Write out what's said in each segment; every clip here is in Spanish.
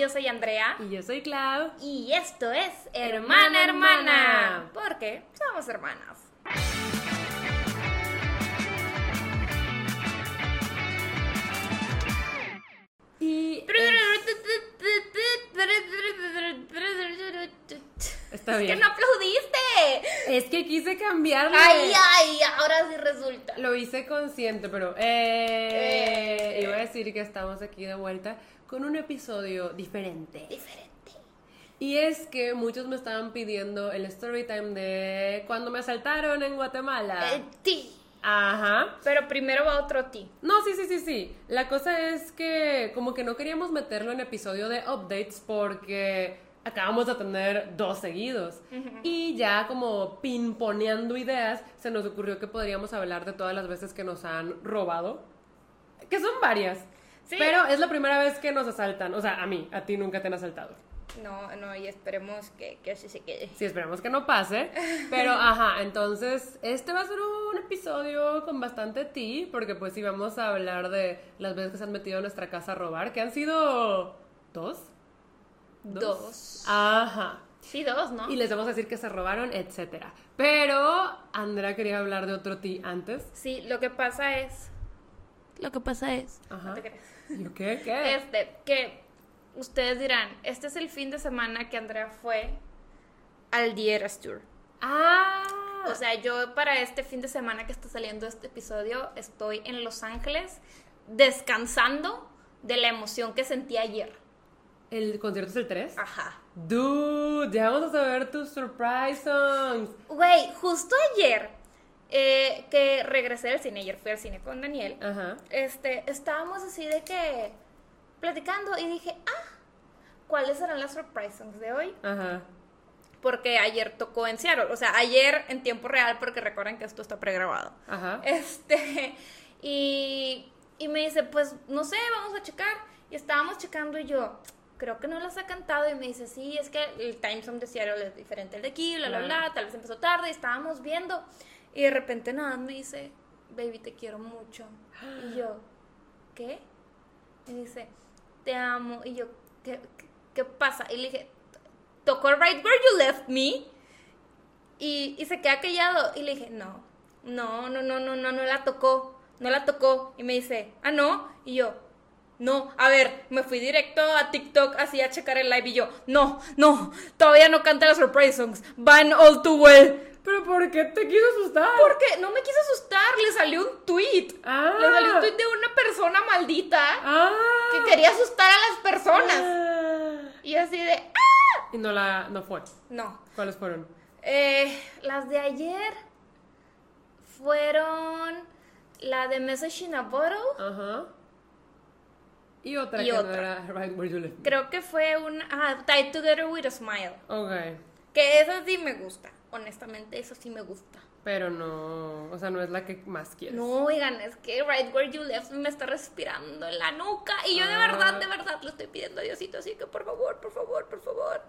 Yo soy Andrea. Y yo soy Clau. Y esto es Hermana Hermana. Porque somos hermanas. Y. Está Es bien. que no aplaudiste. Es que quise cambiarle. Ay, ay, ahora sí resulta. Lo hice consciente, pero. Eh, Eh. Iba a decir que estamos aquí de vuelta con un episodio diferente. Diferente. Y es que muchos me estaban pidiendo el story time de cuando me asaltaron en Guatemala. Eh, ti. Ajá. Pero primero va otro ti. No, sí, sí, sí, sí. La cosa es que como que no queríamos meterlo en episodio de updates porque acabamos de tener dos seguidos. Y ya como pimponeando ideas, se nos ocurrió que podríamos hablar de todas las veces que nos han robado. Que son varias. Sí. Pero es la primera vez que nos asaltan. O sea, a mí, a ti nunca te han asaltado. No, no, y esperemos que, que así se quede. Sí, esperemos que no pase. Pero, ajá, entonces, este va a ser un episodio con bastante ti, porque pues sí vamos a hablar de las veces que se han metido a nuestra casa a robar, que han sido dos. Dos. Ajá. Sí, dos, ¿no? Y les vamos a decir que se robaron, etcétera. Pero Andrea quería hablar de otro ti antes. Sí, lo que pasa es. Lo que pasa es. Ajá. No te creas. ¿Yo qué? ¿Qué? Este, que ustedes dirán, este es el fin de semana que Andrea fue al Dieras Tour. Ah. O sea, yo para este fin de semana que está saliendo este episodio, estoy en Los Ángeles descansando de la emoción que sentí ayer. ¿El concierto es el 3? Ajá. Dude, ya vamos a saber tus surprise songs. Güey, justo ayer eh, que regresé del cine, ayer fui al cine con Daniel, Ajá. este, estábamos así de que platicando y dije, ah, ¿cuáles serán las surprise songs de hoy? Ajá. Porque ayer tocó en Seattle, o sea, ayer en tiempo real, porque recuerden que esto está pregrabado. Ajá. Este, y, y me dice, pues no sé, vamos a checar. Y estábamos checando y yo, creo que no las ha cantado. Y me dice, sí, es que el time zone de Seattle es diferente al de aquí, bla, bla, bla. Tal vez empezó tarde y estábamos viendo. Y de repente nada, me dice, baby, te quiero mucho. Y yo, ¿qué? Y dice, te amo. Y yo, ¿qué, qué, qué pasa? Y le dije, tocó right where you left me. Y, y se queda callado. Y le dije, no, no, no, no, no, no, no la tocó. No la tocó. Y me dice, ah, no. Y yo, no. A ver, me fui directo a TikTok así a checar el live. Y yo, no, no, todavía no canta las surprise songs. Van all too well. ¿Pero por qué te quiso asustar? Porque no me quiso asustar. Le salió un tweet. Ah. Le salió un tweet de una persona maldita Ah. que quería asustar a las personas. Ah. Y así de, ¡ah! Y no la no fue. No. ¿Cuáles fueron? Eh, las de ayer fueron la de Message in a Bottle. Ajá. Y otra Y que no otra. era Right Where You Live. Creo que fue una. Ah, Tied Together with a Smile. Ok. Que esa sí me gusta. Honestamente, esa sí me gusta. Pero no, o sea, no es la que más quieres. No, oigan, es que Right Where You Left me está respirando en la nuca. Y yo de Ah. verdad, de verdad, lo estoy pidiendo a Diosito. Así que por favor, por favor, por favor.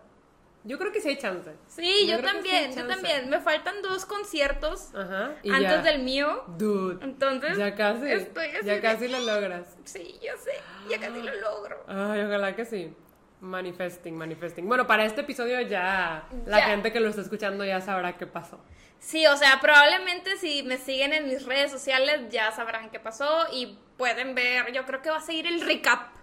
Yo creo que sí hay chance. Sí, yo, creo que sí también, yo también. Me faltan dos conciertos Ajá. y antes ya. del mío. Dude. Entonces, ya casi. estoy así ya de- casi lo logras. Sí, yo sé. Ya casi lo logro. Ay, ojalá que sí. Manifesting, manifesting. Bueno, para este episodio ya la Ya. gente que lo está escuchando ya sabrá qué pasó. Sí, o sea, probablemente si me siguen en mis redes sociales ya sabrán qué pasó y pueden ver, yo creo que va a seguir el recap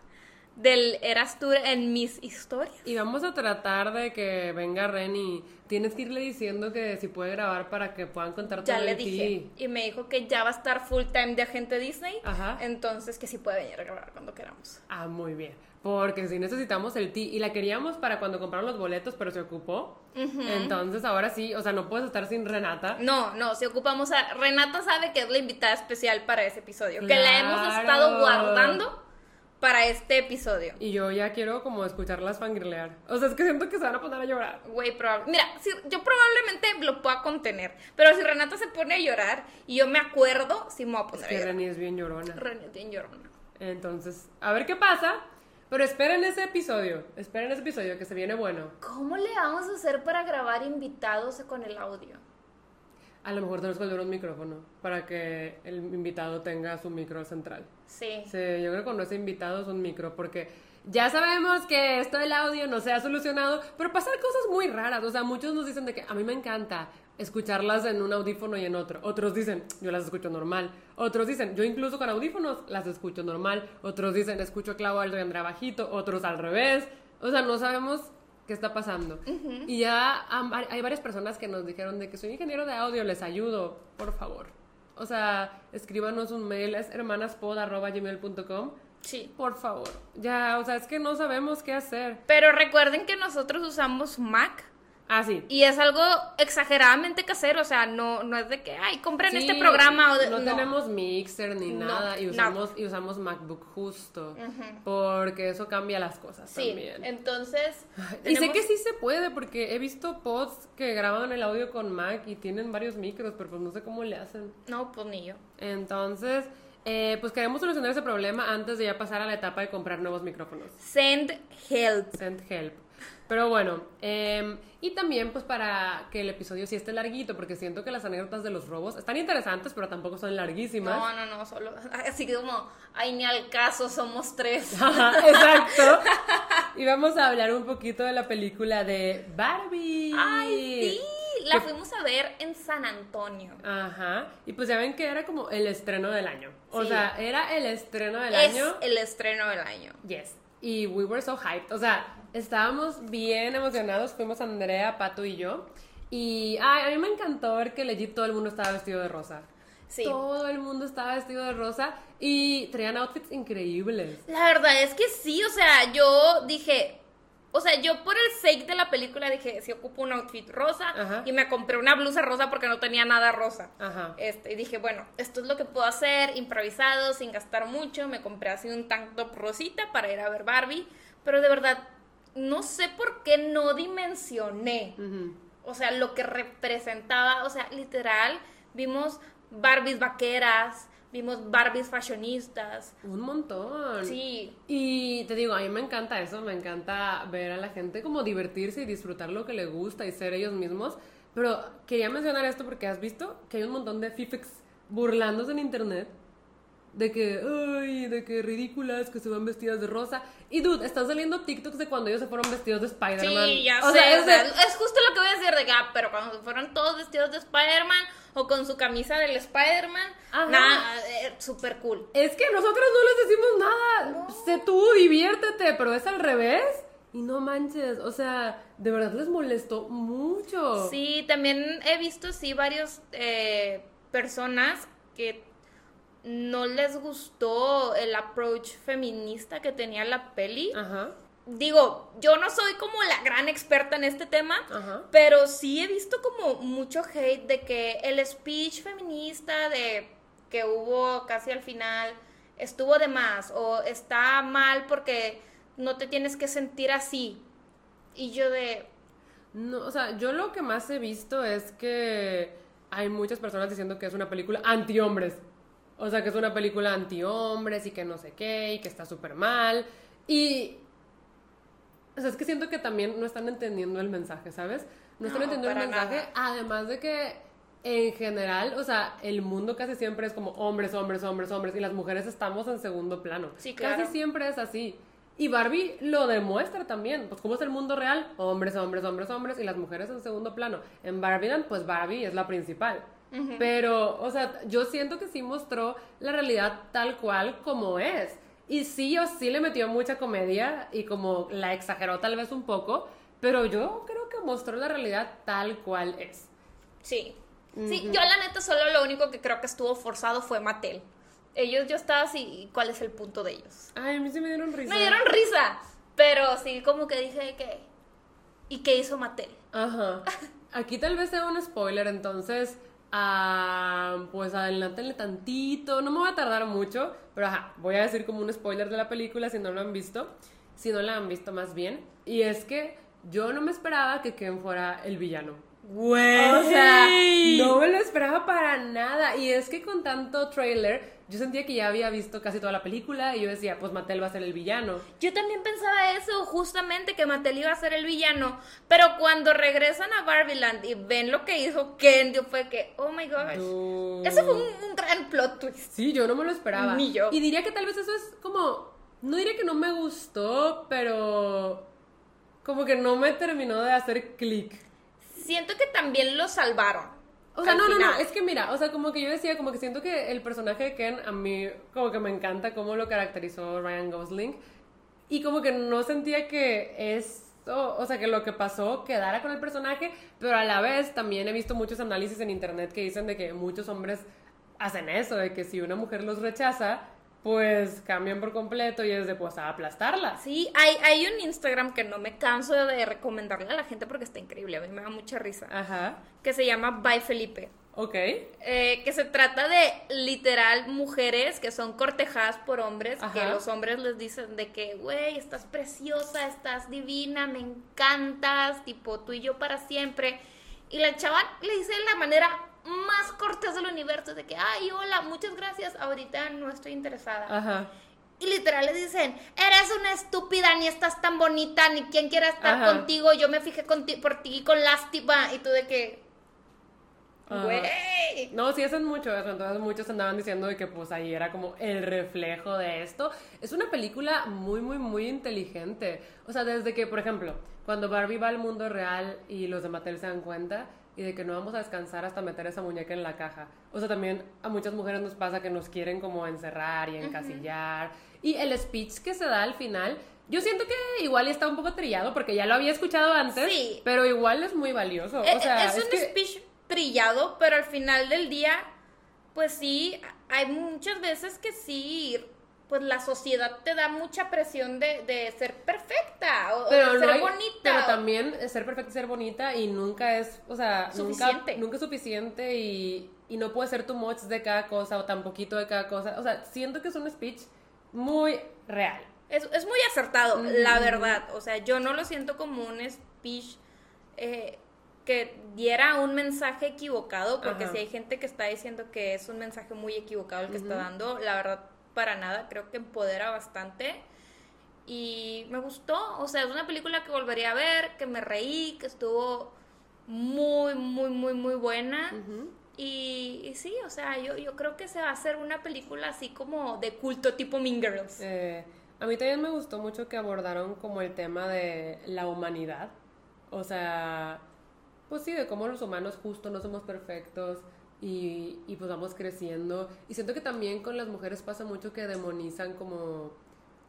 del Eras Tour en mis historias. Y vamos a tratar de que venga Ren y tienes que irle diciendo que si puede grabar para que puedan contar Ya todo le de ti. dije. Y me dijo que ya va a estar full time de agente Disney. Ajá. Entonces que sí puede venir a grabar cuando queramos. Ah, muy bien. Porque si necesitamos el ti y la queríamos para cuando compraron los boletos, pero se ocupó. Entonces ahora sí, o sea, no puedes estar sin Renata. No, no, si ocupamos a... Renata sabe que es la invitada especial para ese episodio. Que la hemos estado guardando para este episodio. Y yo ya quiero como escucharlas fangirlear. O sea, es que siento que se van a poner a llorar. Güey, probable. Mira, si, yo probablemente lo pueda contener. Pero si Renata se pone a llorar y yo me acuerdo, sí me voy a Es poner a que llorar. Reni es bien llorona. Renata es bien llorona. Entonces, a ver qué pasa. Pero esperen ese episodio. Esperen ese episodio que se viene bueno. ¿Cómo le vamos a hacer para grabar invitados con el audio? A lo mejor tenemos que volver un micrófono para que el invitado tenga su micro central. Sí. Sí, yo creo que cuando es invitado es un micro porque ya sabemos que esto del audio no se ha solucionado, pero pasan cosas muy raras. O sea, muchos nos dicen de que a mí me encanta escucharlas en un audífono y en otro. Otros dicen, yo las escucho normal. Otros dicen, yo incluso con audífonos las escucho normal. Otros dicen, escucho a y Andrea bajito. Otros al revés. O sea, no sabemos qué está pasando. Y ya hay varias personas que nos dijeron de que soy ingeniero de audio, les ayudo, por favor. O sea, escríbanos un mail, es hermanaspod.gmail.com. Sí. Por favor. Ya, o sea, es que no sabemos qué hacer. Pero recuerden que nosotros usamos Mac Ah, sí. Y es algo exageradamente casero, o sea, no, no es de que, ay, compren este programa. O no, tenemos mixer ni nada y usamos, y usamos MacBook justo, porque eso cambia las cosas sí, también. entonces... Y sé que sí se puede, porque he visto pods que graban el audio con Mac y tienen varios micros, pero pues no sé cómo le hacen. No, pues ni yo. Entonces... Eh, pues queremos solucionar ese problema antes de ya pasar a la etapa de comprar nuevos micrófonos. Send help. Send help. Pero bueno, em, y también pues para que el episodio sí esté larguito, porque siento que las anécdotas de los robos están interesantes, pero tampoco son larguísimas. No, no, no, solo así como, ay, ni al caso, somos tres. exacto. y vamos a hablar un poquito de la película de Barbie. Ay, sí. La fuimos a ver en San Antonio. Ajá. Y pues ya ven que era como el estreno del año. O sea, era el estreno del es año. El estreno del año. Yes. Y we were so hyped. O sea, estábamos bien emocionados. Fuimos Andrea, Pato y yo. Y ay, a mí me encantó ver que legit todo el mundo estaba vestido de rosa. Sí. Todo el mundo estaba vestido de rosa y traían outfits increíbles. La verdad es que sí, o sea, yo dije, o sea, yo por el sake de la película dije, si ocupo un outfit rosa y me compré una blusa rosa porque no tenía nada rosa. Ajá. Este, y dije, bueno, esto es lo que puedo hacer improvisado, sin gastar mucho. Me compré así un tank top rosita para ir a ver Barbie, pero de verdad no sé por qué no dimensioné. O sea, lo que representaba, o sea, literal, vimos Barbies vaqueras, Vimos Barbies fashionistas. Un montón. Sí. Y te digo, a mí me encanta eso, me encanta ver a la gente como divertirse y disfrutar lo que le gusta y ser ellos mismos. Pero quería mencionar esto porque has visto que hay un montón de fifex burlándose en internet de que, ay, de que ridículas, que se van vestidas de rosa. Y dude, están saliendo TikToks de cuando ellos se fueron vestidos de Spider-Man. Sí, ya o sé. Sea, es, justo lo que voy a decir de que, ah, pero cuando se fueron todos vestidos de Spider-Man o con su camisa del Spider-Man, nada, eh, súper cool. Es que nosotros no les decimos nada. Sé tú, diviértete, pero es al revés. Y no manches, o sea, de verdad les molestó mucho. Sí, también he visto, sí, varios eh, personas que no les gustó el approach feminista que tenía la peli. Ajá. Digo, yo no soy como la gran experta en este tema, pero sí he visto como mucho hate de que el speech feminista de que hubo casi al final estuvo de más o está mal porque no te tienes que sentir así. Y yo de... No, o sea, yo lo que más he visto es que hay muchas personas diciendo que es una película anti-hombres. O sea, que es una película anti-hombres y que no sé qué, y que está súper mal. Y. O sea, es que siento que también no están entendiendo el mensaje, ¿sabes? No, están entendiendo el mensaje. Además de que, en general, o sea, el mundo casi siempre es como hombres, hombres, hombres, hombres, y las mujeres estamos en segundo plano. Sí, claro. Casi siempre es así. Y Barbie lo demuestra también. Pues, ¿cómo es el mundo real? Hombres, hombres, hombres, hombres, y las mujeres en segundo plano. En Barbie, pues Barbie es la principal. Pero, o sea, yo siento que sí mostró la realidad tal cual como es. Y sí o sí le metió mucha comedia y como la exageró tal vez un poco, pero yo creo que mostró la realidad tal cual es. Sí. Sí, yo la neta solo lo único que creo que estuvo forzado fue Mattel. Ellos yo estaba así, ¿cuál es el punto de ellos? Ay, a mí sí me dieron risa. Me dieron risa, pero sí como que dije que ¿y qué hizo Mattel? Ajá. Aquí tal vez sea un spoiler, entonces Pues adelántenle tantito, no me voy a tardar mucho, pero ajá, voy a decir como un spoiler de la película si no lo han visto, si no la han visto más bien, y es que yo no me esperaba que Ken fuera el villano. Güey. O sea, no me lo esperaba para nada. Y es que con tanto trailer, yo sentía que ya había visto casi toda la película y yo decía, pues Mattel va a ser el villano. Yo también pensaba eso, justamente que Mattel iba a ser el villano. Pero cuando regresan a Barbieland y ven lo que hizo Ken, yo fue que, oh my gosh. Ese fue un, gran plot twist. Sí, yo no me lo esperaba. Ni yo. Y diría que tal vez eso es como no diré que no me gustó, pero como que no me terminó de hacer clic. Siento que también lo salvaron. O sea, no, no, no, es que mira, o sea, como que yo decía, como que siento que el personaje de Ken a mí como que me encanta cómo lo caracterizó Ryan Gosling y como que no sentía que esto, o sea, que lo que pasó quedara con el personaje, pero a la vez también he visto muchos análisis en internet que dicen de que muchos hombres hacen eso, de que si una mujer los rechaza, pues cambian por completo y es de pues a aplastarla. Sí, hay, hay un Instagram que no me canso de recomendarle a la gente porque está increíble, a mí me da mucha risa, Ajá, que se llama Bye Felipe. ok. Eh, que se trata de literal mujeres que son cortejadas por hombres, que Ajá. los hombres les dicen de que, güey, estás preciosa, estás divina, me encantas, tipo tú y yo para siempre. Y la chava le dice de la manera más cortés del universo, de que, ay, hola, muchas gracias, ahorita no estoy interesada. Ajá. Y literal le dicen, eres una estúpida, ni estás tan bonita, ni quién quiere estar Ajá. contigo, yo me fijé conti- por ti con lástima, y tú de que, güey. No, sí hacen mucho eso, entonces muchos andaban diciendo de que pues ahí era como el reflejo de esto. Es una película muy, muy, muy inteligente. O sea, desde que, por ejemplo, cuando Barbie va al mundo real y los de Mattel se dan cuenta y de que no vamos a descansar hasta meter esa muñeca en la caja. O sea, también a muchas mujeres nos pasa que nos quieren como encerrar y encasillar. Y el speech que se da al final... Yo siento que igual está un poco trillado porque ya lo había escuchado antes, Sí. pero igual es muy valioso. Eh, O sea, es, un que- speech brillado, pero al final del día, pues sí, hay muchas veces que sí, pues la sociedad te da mucha presión de, de ser perfecta o, pero de no ser hay- bonita. pero o- también ser perfecta y ser bonita y nunca es, o sea, Suficiente. nunca, nunca es suficiente y, y no puede ser too much de cada cosa o tan poquito de cada cosa. O sea, siento que es un speech muy real. Es, es muy acertado, la verdad. O sea, yo no lo siento como un speech eh, que diera un mensaje equivocado, porque Ajá. si hay gente que está diciendo que es un mensaje muy equivocado el que está dando, la verdad, para nada, creo que empodera bastante. Y me gustó, o sea, es una película que volvería a ver, que me reí, que estuvo muy, muy, muy, muy buena. Y sí, o sea, yo, yo creo que se va a hacer una película así como de culto tipo Mean Girls. Eh, a mí también me gustó mucho que abordaron como el tema de la humanidad. O sea, pues sí, de cómo los humanos justo no somos perfectos y, y pues vamos creciendo. Y siento que también con las mujeres pasa mucho que demonizan como...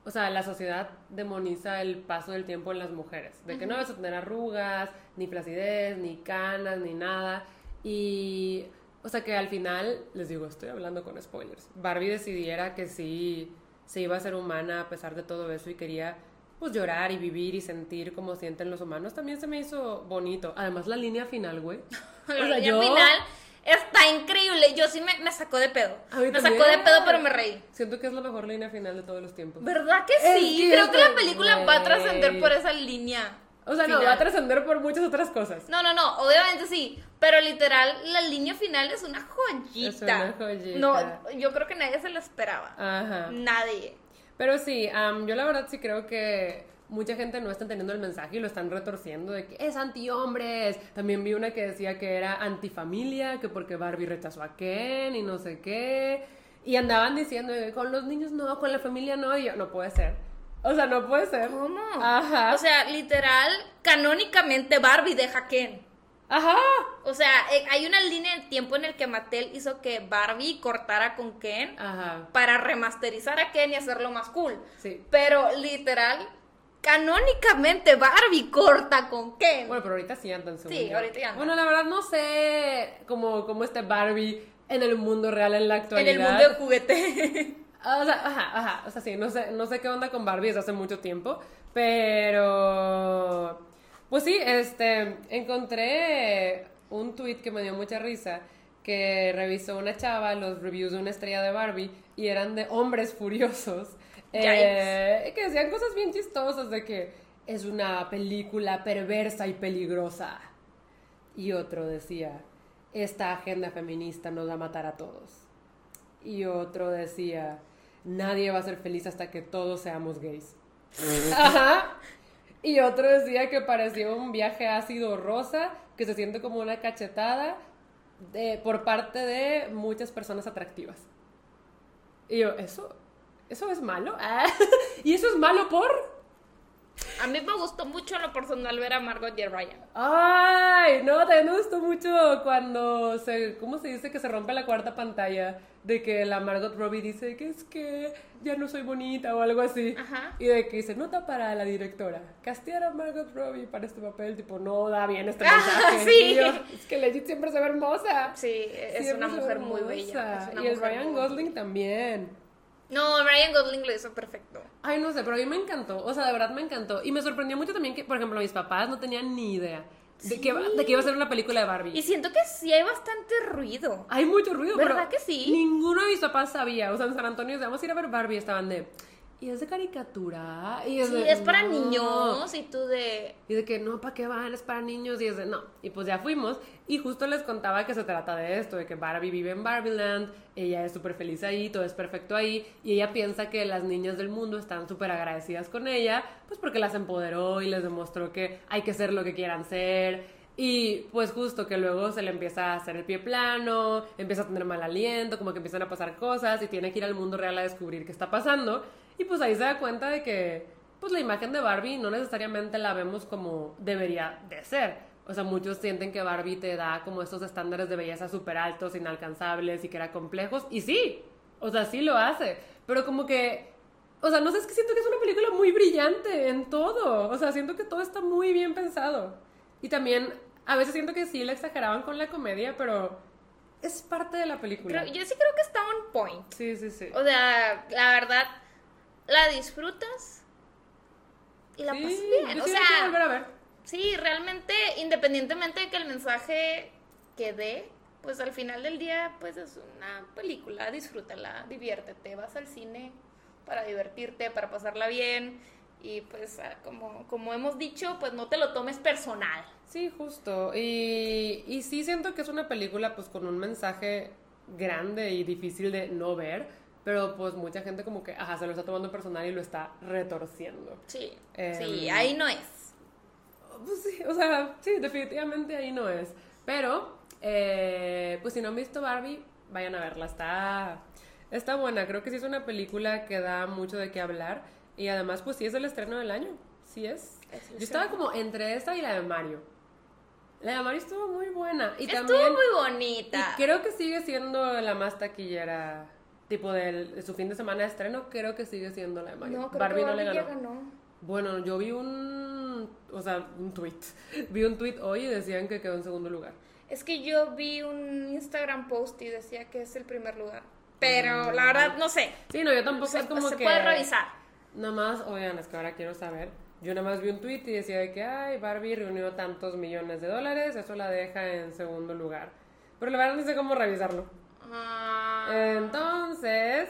O sea, la sociedad demoniza el paso del tiempo en las mujeres. De que no vas a tener arrugas, ni flacidez, ni canas, ni nada. Y... O sea que al final, les digo, estoy hablando con spoilers. Barbie decidiera que sí se iba a ser humana a pesar de todo eso y quería pues llorar y vivir y sentir como sienten los humanos, también se me hizo bonito. Además la línea final, güey. O La sea, línea yo final está increíble. Yo sí me, me sacó de pedo. Me sacó de pedo, pero me reí. siento que es la mejor línea final de todos los tiempos. ¿Verdad que Es sí? que Creo que la película va a trascender por esa línea. O sea, no, va a trascender por muchas otras cosas. No, no, no, obviamente sí. Pero literal, la línea final es una joyita. Es una joyita. No, yo creo que nadie se lo esperaba. Ajá. Nadie. Pero sí, yo la verdad sí creo que mucha gente no está entendiendo el mensaje y lo están retorciendo de que es anti-hombres. También vi una que decía que era antifamilia, que porque Barbie rechazó a Ken y no sé qué. Y andaban diciendo que con los niños no, con la familia no. Y yo, no puede ser. O sea, no puede ser. ¿Cómo? Ajá. O sea, literal, canónicamente Barbie deja a Ken. Ajá. O sea, eh, hay una línea de tiempo en el que Mattel hizo que Barbie cortara con Ken Ajá. para remasterizar a Ken y hacerlo más cool. Sí. Pero literal, canónicamente Barbie corta con Ken. Bueno, pero ahorita sí andan según Sí, yo. ahorita ya andan. Bueno, la verdad no sé cómo, cómo esté Barbie en el mundo real en la en actualidad. el mundo de juguete. O sea, ajá, ajá, o sea, sí, no sé, no sé qué onda con Barbie desde hace mucho tiempo, pero pues sí, este, encontré un tweet que me dio mucha risa, que revisó una chava los reviews de una estrella de Barbie y eran de hombres furiosos, eh, que decían cosas bien chistosas de que es una película perversa y peligrosa. Y otro decía, esta agenda feminista nos va a matar a todos. Y otro decía, nadie va a ser feliz hasta que todos seamos gays. Ajá. Y otro decía que parecía un viaje ácido rosa, que se siente como una cachetada de, por parte de muchas personas atractivas. Y yo, eso, ¿Eso es malo? Ah, ¿Y eso es malo por? A mí me gustó mucho lo personal ver a Margot y a Ryan. Ay, no, también me gustó mucho cuando se, ¿cómo se dice? Que se rompe la cuarta pantalla de que la Margot Robbie dice que es que ya no soy bonita o algo así. Ajá. Y de que dice, nota para la directora, castear a Margot Robbie para este papel, tipo, no da bien este mensaje. sí. Yo, es que Legit siempre se ve hermosa. Sí, es Siempre una mujer muy bella. una Y el Ryan Gosling también. No, Ryan Gosling lo hizo perfecto. Ay, no sé, pero a mí me encantó. O sea, de verdad me encantó. Y me sorprendió mucho también que, por ejemplo, mis papás no tenían ni idea de, que, de que iba a ser una película de Barbie. Y siento que sí hay bastante ruido. Hay mucho ruido, ¿Verdad pero que sí? ninguno de mis papás sabía. O sea, en San Antonio vamos a ir a ver Barbie. Estaban de, y es de caricatura. Y es, Sí, de, es para "No". niños y tú de... Y de que no, ¿para qué van? Es para niños. Y es de no. Y pues ya fuimos. Y justo les contaba que se trata de esto: de que Barbie vive en Barbieland. Ella es súper feliz ahí, todo es perfecto ahí. Y ella piensa que las niñas del mundo están súper agradecidas con ella, pues porque las empoderó y les demostró que hay que ser lo que quieran ser. Y pues justo que luego se le empieza a hacer el pie plano, empieza a tener mal aliento, como que empiezan a pasar cosas y tiene que ir al mundo real a descubrir qué está pasando. Y pues ahí se da cuenta de que pues la imagen de Barbie no necesariamente la vemos como debería de ser. O sea, muchos sienten que Barbie te da como estos estándares de belleza súper altos, inalcanzables y que era complejos. Y sí, o sea, sí lo hace. Pero como que, o sea, no sé, es que siento que es una película muy brillante en todo. O sea, siento que todo está muy bien pensado. Y también, a veces siento que sí le exageraban con la comedia, pero es parte de la película. Creo- yo sí creo que está on point. Sí, sí, sí. O sea, la verdad, la disfrutas y la Sí, pasas bien. yo O sea, volver a ver. sí, realmente, independientemente de que el mensaje que dé, pues al final del día, pues es una película, disfrútala, diviértete, vas al cine para divertirte, para pasarla bien y pues ah, como, como hemos dicho, pues no te lo tomes personal. Sí, justo. Y, y sí siento que es una película pues con un mensaje grande y difícil de no ver, pero pues mucha gente como que, ajá, se lo está tomando personal y lo está retorciendo. Sí, Em, sí, ahí no es. Pues sí, o sea, sí, definitivamente ahí no es. Pero, eh, pues si no han visto Barbie, vayan a verla. Está, está buena. Creo que sí es una película que da mucho de qué hablar. Y además, pues sí es el estreno del año. Sí es. Es Yo estaba como entre esta y la de Mario. La de Mario estuvo muy buena. Y Estuvo también. muy y bonita. creo que sigue siendo la más taquillera. Tipo del- de su fin de semana de estreno, creo que sigue siendo la de Mario. No, creo Barbie que no le ganó. ganó. Bueno, yo vi un, o sea, un tweet. Vi un tweet hoy y decían que quedó en segundo lugar. Es que yo vi un Instagram post y decía que es el primer lugar. Pero la verdad no sé. Sí, no, yo tampoco Se, es como se que puede revisar. Nada más, oigan, es que ahora quiero saber. Yo nada más vi un tweet y decía de que, ay, Barbie reunió tantos millones de dólares, eso la deja en segundo lugar. Pero la verdad no sé cómo revisarlo. Ah, Entonces,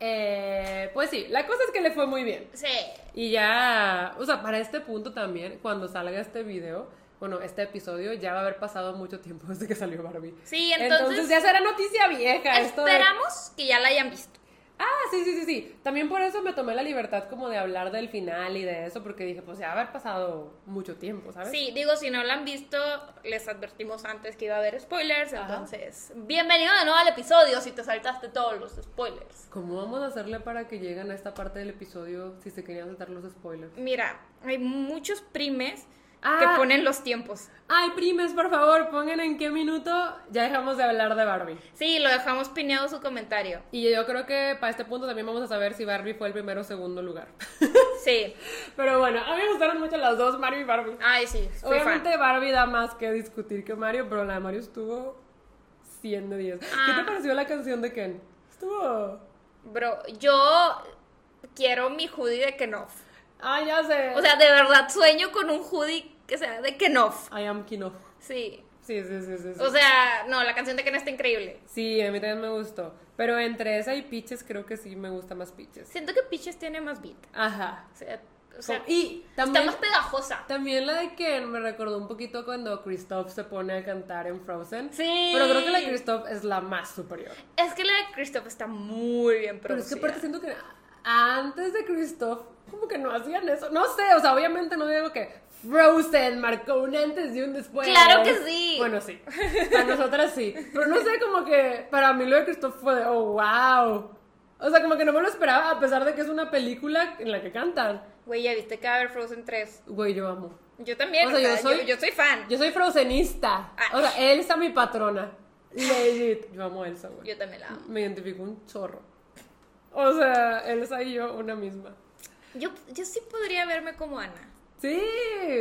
eh, pues sí, la cosa es que le fue muy bien. sí. Y ya, o sea, para este punto también, cuando salga este video, bueno, este episodio, ya va a haber pasado mucho tiempo desde que salió Barbie. Sí, entonces, ya será noticia vieja esto de... esperamos que ya la hayan visto. Ah, sí, sí, sí, sí. También por eso me tomé la libertad como de hablar del final y de eso, porque dije, pues ya va a haber pasado mucho tiempo, ¿sabes? Sí, digo, si no la han visto, les advertimos antes que iba a haber spoilers. Ajá. Entonces, bienvenido de nuevo al episodio si te saltaste todos los spoilers. ¿Cómo vamos a hacerle para que lleguen a esta parte del episodio si se querían saltar los spoilers? Mira, hay muchos primes Ah. que ponen los tiempos. Ay, primes, por favor, pongan en qué minuto ya dejamos de hablar de Barbie. Sí, lo dejamos pineado su comentario. Y yo creo que para este punto también vamos a saber si Barbie fue el primero o segundo lugar. Sí. Pero bueno, a mí me gustaron mucho las dos, Mario y Barbie. Ay, sí, fan. Obviamente Barbie da más que discutir que Mario, pero la de Mario estuvo 100 de 10. ¿Qué Ah. te pareció la canción de Ken? Estuvo... Bro, yo quiero mi hoodie de Kenoff. Ah, ya sé. O sea, de verdad sueño con un hoodie que sea de Kenoff. I am Kino. Sí. Sí, sí, sí, sí. sí. O sea, no, la canción de Ken está increíble. Sí, a mí también me gustó. Pero entre esa y Peaches creo que sí me gusta más Peaches. Siento que Peaches tiene más beat. Ajá. O sea, o sea y está también, más pegajosa. también la de Ken me recordó un poquito cuando Christoph se pone a cantar en Frozen. Sí. Pero creo que la de Christoph es la más superior. Es que la de Christoph está muy bien Pero es que producida. aparte siento que antes de Christoph, como que no hacían eso. No sé, o sea, obviamente no digo que Frozen marcó un antes y un después. Claro que sí. Bueno, sí. Para nosotras sí. Pero no sé, como que para mí lo de Christoph fue de, oh, wow. O sea, como que no me lo esperaba, a pesar de que es una película en la que cantan. Güey, ya viste que va a haber Frozen 3. Güey, yo amo. Yo también, O sea, o sea, yo soy- yo, yo soy fan. Yo soy frozenista. Ah. O sea, Elsa mi patrona. Legit. Yo amo a Elsa, güey. Yo también la amo. Me identifico un chorro. O sea, Elsa y yo, una misma. Yo, yo sí podría verme como Ana. Sí,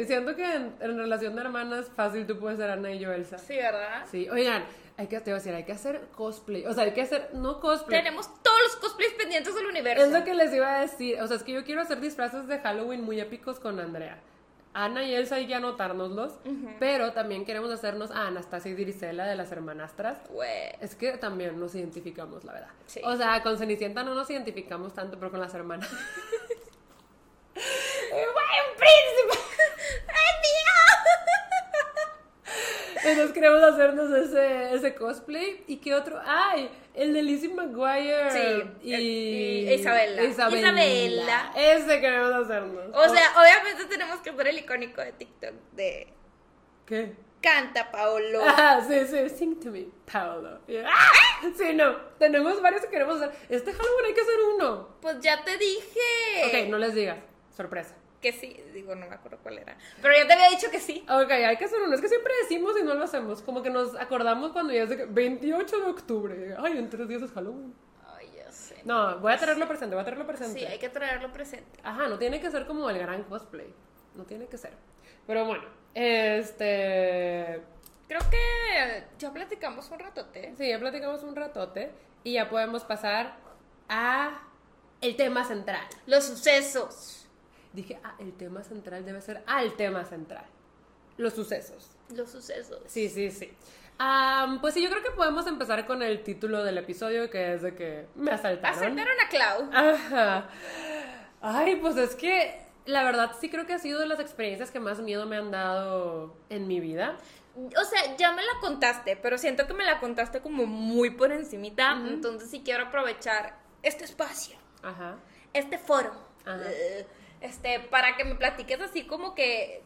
siento que en, en relación de hermanas, fácil tú puedes ser Ana y yo Elsa. Sí, ¿verdad? Sí, oigan, hay que, te iba a decir, hay que hacer cosplay. O sea, hay que hacer, no cosplay. Tenemos todos los cosplays pendientes del universo. Es lo que les iba a decir. O sea, es que yo quiero hacer disfraces de Halloween muy épicos con Andrea. Ana y Elsa hay que anotárnoslos. Pero también queremos hacernos a Anastasia y Grisela de las hermanastras. Güey. Es que también nos identificamos, la verdad. Sí. O sea, con Cenicienta no nos identificamos tanto, pero con las hermanas. ¡Güey, un príncipe! Entonces queremos hacernos ese, ese cosplay. ¿Y qué otro? ¡Ay! El de Lizzie McGuire. Sí, Y, y Isabela. Isabela. Isabela. Ese queremos hacernos. O sea, obviamente tenemos que hacer el icónico de TikTok de ¿Qué? Canta Paolo. Ah, sí, sí, sing to me, Paolo. ¡Ah! Sí, no, tenemos varios que queremos hacer. Este Halloween hay que hacer uno. Pues ya te dije. Ok, no les digas, sorpresa. Que sí, digo, no me acuerdo cuál era. Pero ya te había dicho que sí. Ok, hay que hacer uno. Es que siempre decimos y no lo hacemos. Como que nos acordamos cuando ya es de que 28 de octubre. Ay, en tres días es Halloween. No, voy a traerlo presente, voy a traerlo presente. Sí, hay que traerlo presente. Ajá, no tiene que ser como el gran cosplay. No tiene que ser. Pero bueno, este. Creo que ya platicamos un ratote. Sí, ya platicamos un ratote y ya podemos pasar a el tema central. Los sucesos. Dije, ah, el tema central debe ser al tema central. Los sucesos. Los sucesos. Sí, sí, sí. Am, pues sí, yo creo que podemos empezar con el título del episodio, que es de que me asaltaron. Asaltaron a Clau. Ajá. Ay, pues es que la verdad sí creo que ha sido de las experiencias que más miedo me han dado en mi vida. O sea, ya me la contaste, pero siento que me la contaste como muy por encimita. Entonces sí quiero aprovechar este espacio, Ajá. este foro, Ajá. eh, este, para que me platiques así como que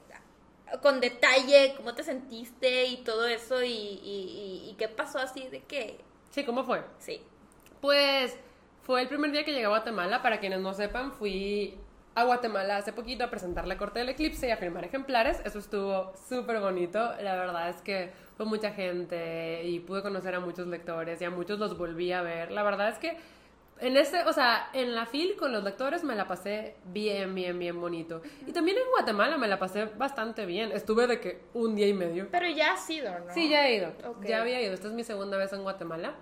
con detalle cómo te sentiste y todo eso y, y- y- qué pasó así de que, Sí, ¿cómo fue? sí. Pues fue el primer día que llegué a Guatemala. Para quienes no sepan, fui a Guatemala hace poquito a presentar la corte del eclipse y a firmar ejemplares. Eso estuvo súper bonito. La verdad es que fue mucha gente y pude conocer a muchos lectores y a muchos los volví a ver. La verdad es que en ese, o sea, en la FIL con los lectores me la pasé bien, bien, bien bonito. Y también en Guatemala me la pasé bastante bien. Estuve de que un día y medio. Pero ya ha sido, ¿no? Sí, ya he ido. Ok. Ya había ido. Esta es mi segunda vez en Guatemala.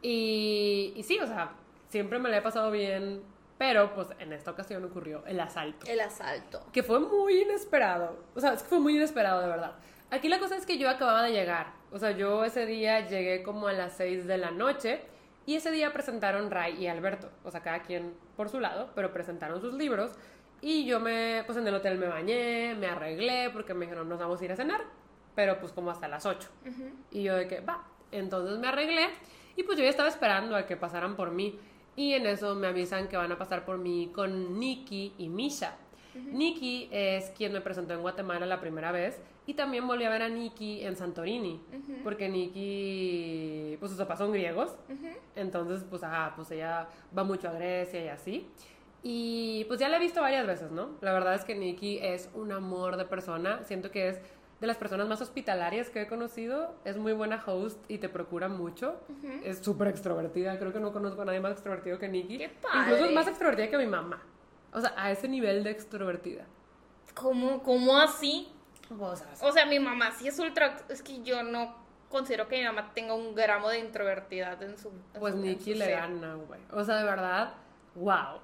Y, y sí, o sea, siempre me la he pasado bien. Pero pues en esta ocasión ocurrió el asalto. El asalto. Que fue muy inesperado. O sea, es que fue muy inesperado, de verdad. Aquí la cosa es que yo acababa de llegar. O sea, yo ese día llegué como a las 6 de la noche. Y ese día presentaron Ray y Alberto. O sea, cada quien por su lado, pero presentaron sus libros. Y yo me, pues en el hotel me bañé, me arreglé, porque me dijeron, nos vamos a ir a cenar. Pero pues como hasta las 8. Y yo de que, va. Entonces me arreglé y pues yo ya estaba esperando a que pasaran por mí. Y en eso me avisan que van a pasar por mí con Nikki y Misha. Nikki es quien me presentó en Guatemala la primera vez y también volví a ver a Nikki en Santorini, porque Nikki, pues sus papás son griegos, entonces pues ajá, pues ella va mucho a Grecia y así. Y pues ya la he visto varias veces, ¿no? La verdad es que Nikki es un amor de persona, siento que es de las personas más hospitalarias que he conocido, es muy buena host y te procura mucho, es súper extrovertida, creo que no conozco a nadie más extrovertido que Nikki. ¡Qué padre! Incluso es más extrovertida que mi mamá. O sea, a ese nivel de extrovertida. ¿Cómo, cómo así? O sea, O sea, mi mamá sí es ultra. Es que yo no considero que mi mamá tenga un gramo de introvertidad en su. en pues Nikki le gana, güey. O sea, de verdad, wow.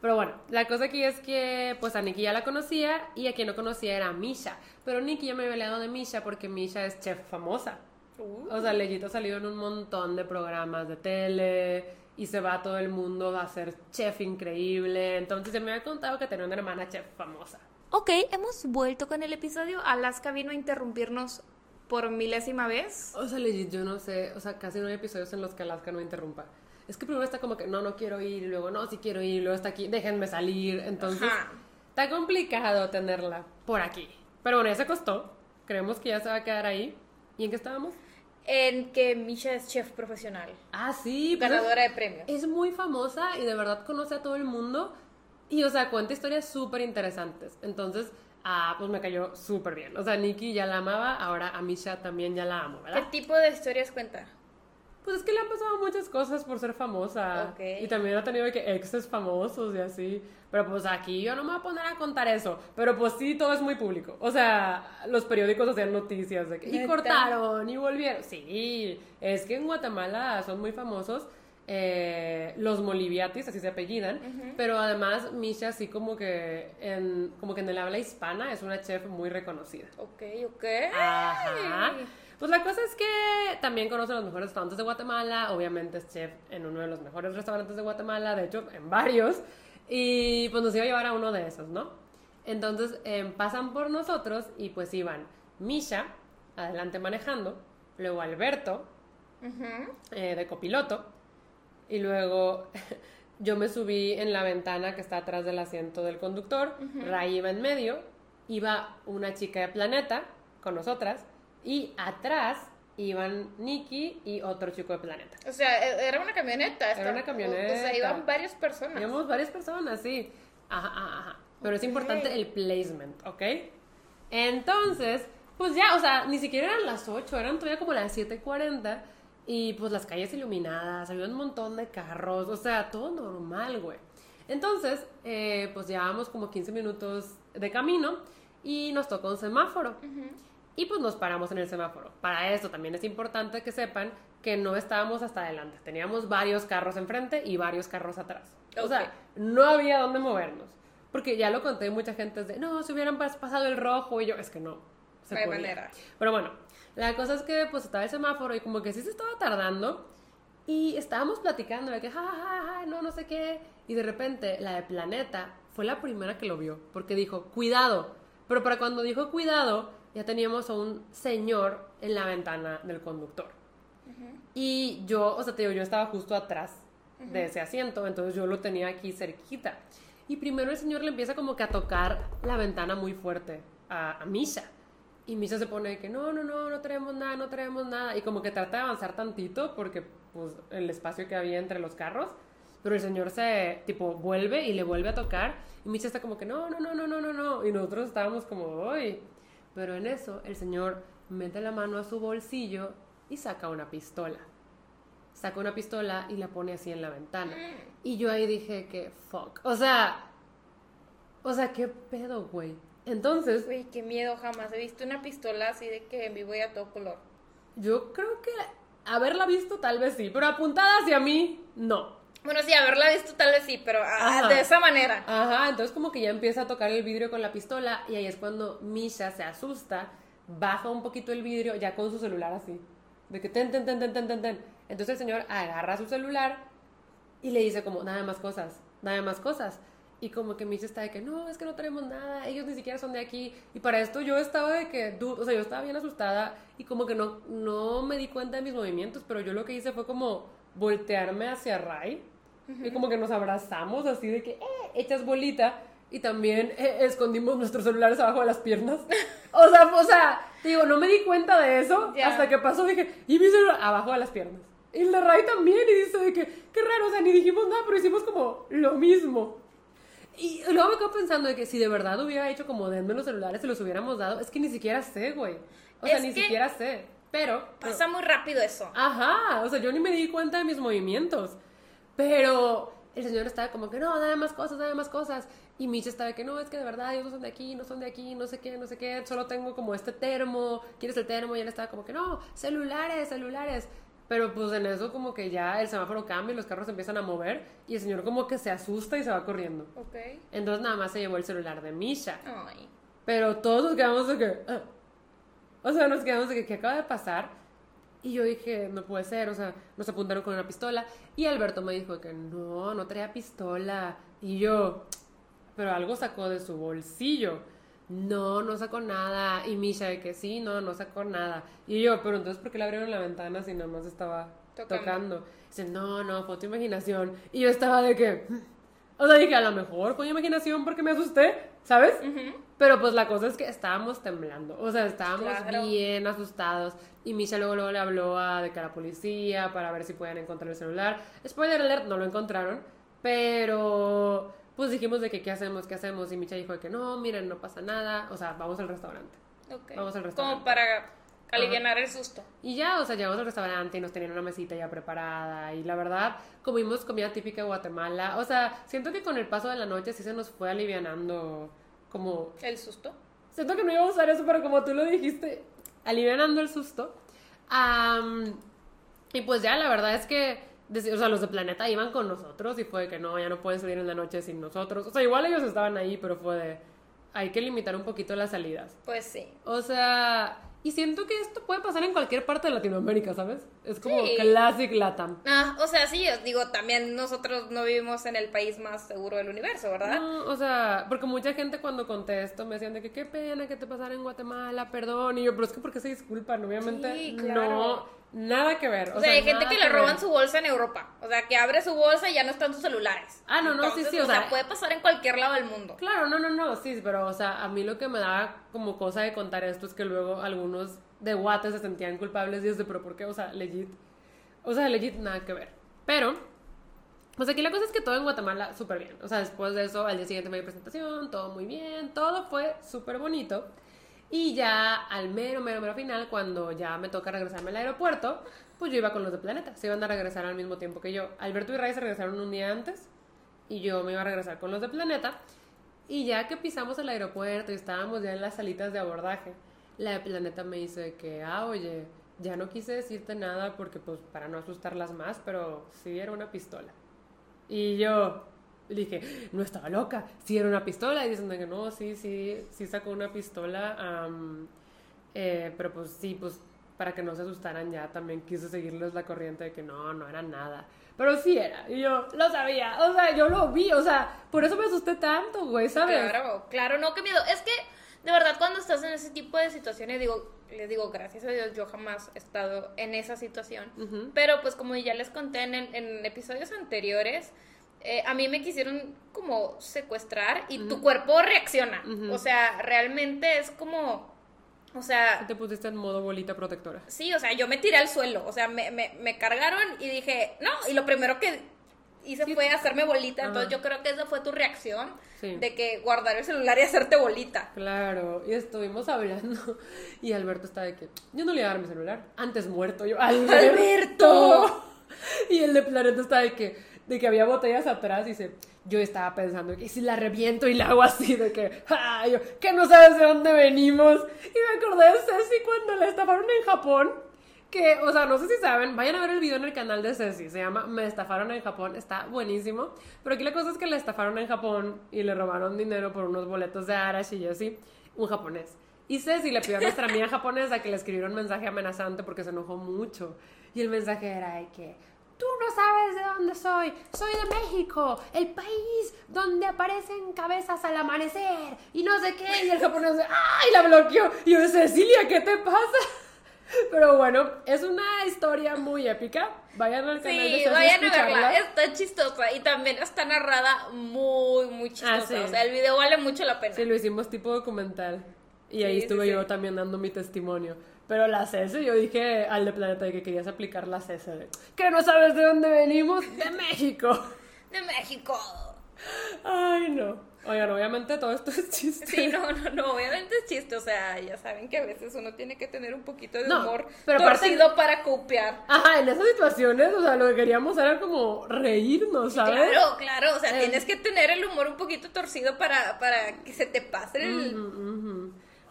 Pero bueno, la cosa aquí es que pues a Nikki ya la conocía y a quien no conocía era Misha. Pero Nikki ya me había hablado de Misha porque Misha es chef famosa. Uh. O sea, Leyito ha salido en un montón de programas de tele y se va a todo el mundo a ser chef increíble. Entonces se me había contado que tenía una hermana chef famosa. Ok, hemos vuelto con el episodio. Alaska vino a interrumpirnos por milésima vez. O sea, legit, yo no sé, o sea, casi no hay episodios en los que Alaska no interrumpa. Es que primero está como que no, no quiero ir, y luego no, sí quiero ir, y luego está aquí, déjenme salir. Entonces, Ajá. está complicado tenerla por aquí. Pero bueno, ya se costó. Creemos que ya se va a quedar ahí. ¿Y en qué estábamos? En que Misha es chef profesional, Ah, sí. pues es- ganadora de premios. es muy famosa y de verdad conoce a todo el mundo. Y, o sea, cuenta historias súper interesantes. Entonces, ah, pues me cayó súper bien. O sea, Nikki ya la amaba, ahora a Misha también ya la amo, ¿Qué ¿verdad? tipo de historias cuenta? Pues es que le han pasado muchas cosas por ser famosa. Ok. Y también ha tenido que exes famosos y así. Pero pues aquí yo no me voy a poner a contar eso. Pero pues sí, todo es muy público. O sea, los periódicos hacían noticias de que... Y cortaron y volvieron. Sí, es que en Guatemala son muy famosos. eh, los Moliviatis, así se apellidan, pero además Misha así como que en como que en el habla hispana es una chef muy reconocida. Ok, ok. Ajá. Pues la cosa es que también conoce los mejores restaurantes de Guatemala. Obviamente es chef en uno de los mejores restaurantes de Guatemala, de hecho, en varios. Y pues nos iba a llevar a uno de esos, ¿no? Entonces em, pasan por nosotros y pues iban Misha, adelante manejando, luego Alberto, eh, de copiloto, y luego yo me subí en la ventana que está atrás del asiento del conductor, Ray iba en medio, iba una chica de Planeta con nosotras, y atrás iban Nikki y otro chico de Planeta. O sea, e- era una camioneta. Era una camioneta. O sea, iban varias personas. Íbamos varias personas, sí. Ajá, ajá, ajá. Pero es importante el placement, ¿ok? Entonces, pues ya, o sea, ni siquiera eran las 8, eran todavía como las 7.40 y pues las calles iluminadas, había un montón de carros, o sea, todo normal, güey. Entonces, eh, pues llevábamos como 15 minutos de camino y nos tocó un semáforo. Y pues nos paramos en el semáforo. Para esto también es importante que sepan que no estábamos hasta adelante. Teníamos varios carros enfrente y varios carros atrás. O Ok. sea, no había dónde movernos. Porque ya lo conté, mucha gente es de, no, si hubieran pas- pasado el rojo y yo, es que no. se No hay manera. Pero bueno, la cosa es que pues estaba el semáforo y como que sí se estaba tardando y estábamos platicando de que, ja, ja, ja, no, no sé qué. Y de repente la de Planeta fue la primera que lo vio porque dijo, cuidado. Pero para cuando dijo cuidado, ya teníamos a un señor en la ventana del conductor. Y yo, o sea, te digo, yo estaba justo atrás de ese asiento, entonces yo lo tenía aquí cerquita. Y primero el señor le empieza como que a tocar la ventana muy fuerte a, a Misha. Y Misha se pone que no, no, no, no traemos nada, no traemos nada. Y como que trata de avanzar tantito porque, pues, el espacio que había entre los carros. Pero el señor se, tipo, vuelve y le vuelve a tocar. Y Misha está como que no, no, no, no, no, no, no. Y nosotros estábamos como, uy. Pero en eso, el señor mete la mano a su bolsillo y saca una pistola. Saca una pistola y la pone así en la ventana. Y yo ahí dije que, fuck. O sea, o sea, qué pedo, güey. Entonces, Güey, qué miedo, jamás he visto una pistola así de que en vivo y a todo color. yo creo que haberla visto tal vez sí, pero apuntada hacia mí, no. Bueno, sí, haberla visto tal vez sí, pero ah, de esa manera. Ajá, entonces como que ya empieza a tocar el vidrio con la pistola y ahí es cuando Misha se asusta, baja un poquito el vidrio ya con su celular así, de que ten, ten, ten, ten, ten, ten, ten. Entonces el señor agarra su celular y le dice como, nada más cosas, nada más cosas. Y como que Misha está de que, no, es que no tenemos nada, ellos ni siquiera son de aquí. Y para esto yo estaba de que, o sea, yo estaba bien asustada y como que no, no me di cuenta de mis movimientos, pero yo lo que hice fue como voltearme hacia Ray y como que nos abrazamos así de que, eh, hechas bolita. Y también eh, escondimos nuestros celulares abajo de las piernas. O sea, o sea, digo, no me di cuenta de eso hasta que pasó. Dije, y mi celular abajo de las piernas. Y de Ray también. Y dice de que, qué raro, o sea, ni dijimos nada, pero hicimos como lo mismo. Y luego me quedo pensando de que si de verdad hubiera hecho como denme los celulares y los hubiéramos dado, es que ni siquiera sé, güey. O sea, Es ni siquiera sé. Pero, pero- Pasa muy rápido eso. Ajá, o sea, yo ni me di cuenta de mis movimientos. Pero el señor estaba como que no, dame más cosas, dame más cosas. Y Misha estaba que no, es que de verdad ellos no son de aquí, no son de aquí, no sé qué, no sé qué. Solo tengo como este termo, ¿quieres el termo? Y él estaba como que no, celulares, celulares. Pero pues en eso como que ya el semáforo cambia y los carros se empiezan a mover y el señor como que se asusta y se va corriendo. Ok. Entonces nada más se llevó el celular de Misha. Ay. Pero todos nos quedamos de que. ah. O sea, nos quedamos de que, ¿qué acaba de pasar? Y yo dije, no puede ser, o sea, nos apuntaron con una pistola. Y Alberto me dijo que no, no traía pistola. Y yo, pero algo sacó de su bolsillo. No, no sacó nada. Y Misha de que sí, no, no sacó nada. Y yo, pero entonces, ¿por qué le abrieron la ventana si nada más estaba Tocando. tocando? Dice, no, no, fue tu imaginación. Y yo estaba de que, o sea, dije, a lo mejor fue mi imaginación porque me asusté, ¿sabes? Ujú. Pero pues la cosa es que estábamos temblando, o sea, estábamos Claro. bien asustados. Y Misha luego, luego le habló a, de que a la policía para ver si pueden encontrar el celular. Spoiler alert, no lo encontraron. Pero pues dijimos de que qué hacemos, qué hacemos. Y Misha dijo de que no, miren, no pasa nada. O sea, vamos al restaurante. Ok. Vamos al restaurante. Como para aliviar el susto. Y ya, o sea, llegamos al restaurante y nos tenían una mesita ya preparada. Y la verdad, comimos comida típica de Guatemala. O sea, siento que con el paso de la noche sí se nos fue alivianando como El susto. Siento que no iba a usar eso, pero como tú lo dijiste, alivianando el susto. Y pues ya, la verdad es que, o sea, los de Planeta iban con nosotros y fue de que no, ya no pueden salir en la noche sin nosotros. O sea, igual ellos estaban ahí, pero fue de, hay que limitar un poquito las salidas. Pues sí. O sea, y siento que esto puede pasar en cualquier parte de Latinoamérica, ¿sabes? Es como Sí. classic Latam. Ah, o sea, sí, os digo, también nosotros no vivimos en el país más seguro del universo, ¿verdad? No, o sea, porque mucha gente cuando contesto me decían de que qué pena que te pasara en Guatemala, perdón, y yo, pero es que porque se disculpan, obviamente Sí, claro. no, nada que ver. O, sea, hay gente nada que le ver. roban su bolsa en Europa. O sea, que abre su bolsa y ya no están sus celulares. Ah, no, no, sí, Entonces, sí, o o sea, sea- puede pasar en cualquier lado del mundo. Claro, no, no, no, sí, pero, o sea, a mí lo que me da como cosa de contar esto es que luego algunos de Guate se sentían culpables y es de, pero ¿por qué? O sea, legit. O sea, legit, nada que ver. Pero, pues aquí la cosa es que todo en Guatemala súper bien. O sea, después de eso, al día siguiente me dio presentación, todo muy bien, todo fue súper bonito. Y ya al mero, mero, mero final, cuando ya me toca regresarme al aeropuerto, pues yo iba con los de Planeta. Se iban a regresar al mismo tiempo que yo. Alberto y Ray se regresaron un día antes y yo me iba a regresar con los de Planeta. Y ya que pisamos el aeropuerto y estábamos ya en las salitas de abordaje, la de Planeta me dice que, ah, oye, ya no quise decirte nada porque, pues, para no asustarlas más, pero sí era una pistola. Y yo dije, no estaba loca, sí era una pistola. Y dicen que no, sí, sí, sí sacó una pistola. eh, pero pues sí, pues para que no se asustaran ya también quise seguirles la corriente de que no, no era nada. Pero sí era. Y yo lo sabía. O sea, yo lo vi. O sea, por eso me asusté tanto, güey, ¿sabes? Claro, claro, no, qué miedo. Es que, de verdad, cuando estás en ese tipo de situaciones, digo, les digo, gracias a Dios, yo jamás he estado en esa situación. Pero, pues, como ya les conté en, en episodios anteriores, eh, a mí me quisieron como secuestrar y tu cuerpo reacciona. O sea, realmente es como, o sea, Te pusiste en modo bolita protectora. Sí, o sea, yo me tiré al suelo, o sea, me, me, me cargaron y dije, no, y lo primero que hice Sí. fue hacerme bolita, Ajá. entonces yo creo que esa fue tu reacción Sí. de que guardar el celular y hacerte bolita. Claro, y estuvimos hablando y Alberto está de que yo no le iba a dar mi celular, antes muerto yo. ¡Alberto! Y el de Planeta está de que, de que había botellas atrás y dice, yo estaba pensando que si la reviento y la hago así de que, ¡ah! Yo, que no sabes de dónde venimos. Y me acordé de Ceci cuando la estafaron en Japón. Que, o sea, no sé si saben, vayan a ver el video en el canal de Ceci, se llama Me estafaron en Japón, está buenísimo. Pero aquí la cosa es que la estafaron en Japón y le robaron dinero por unos boletos de Arashi y así, un japonés. Y Ceci le pidió a nuestra amiga japonesa que le escribiera un mensaje amenazante porque se enojó mucho. Y el mensaje era de que, tú no sabes de dónde soy, soy de México, el país donde aparecen cabezas al amanecer y no sé qué. Y el japonés, ¡ay! La bloqueó. Y yo, Cecilia, ¿qué te pasa? Pero bueno, es una historia muy épica. Vayan al canal de Sí, Ceci vayan a verla, está chistosa y también está narrada muy, muy chistosa. Ah, sí. O sea, el video vale mucho la pena. Sí, lo hicimos tipo documental. Y ahí Sí, estuve yo también dando mi testimonio. Pero la Cese, yo dije al de Planeta de que querías aplicar la Cese de que no sabes de dónde venimos, de México. De México. Ay, no. Oigan, obviamente todo esto es chiste. Sí, no, no, no, obviamente es chiste, o sea, ya saben que a veces uno tiene que tener un poquito de No, humor pero aparte- torcido para copiar. Ajá, en esas situaciones, o sea, lo que queríamos era como reírnos, ¿sabes? Claro, claro, o sea, Eh. tienes que tener el humor un poquito torcido para, para que se te pase el...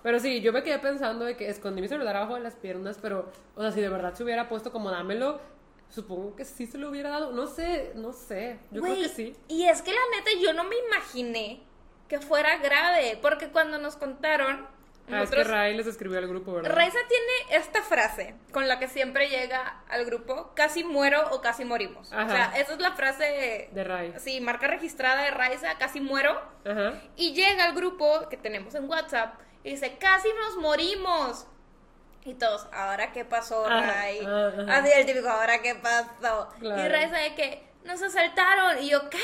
Pero sí, yo me quedé pensando de que escondí mi celular abajo de las piernas, pero, o sea, si de verdad se hubiera puesto como dámelo, supongo que sí se lo hubiera dado. No sé, no sé. Yo creo Güey, que sí. Y es que la neta yo no me imaginé que fuera grave, porque cuando nos contaron, Ah, es que nosotros... Ray les escribió al grupo, ¿verdad? Raiza tiene esta frase con la que siempre llega al grupo, casi muero o casi morimos. Ajá. O sea, esa es la frase, De Ray. sí, marca registrada de Raiza, casi muero. Ajá. Y llega al grupo que tenemos en WhatsApp y dice, casi nos morimos. Y todos, ¿ahora qué pasó, Ray? ajá, ajá. Así el típico, ¿ahora qué pasó? Claro. Y Ray sabe que nos asaltaron. Y yo, ¿qué?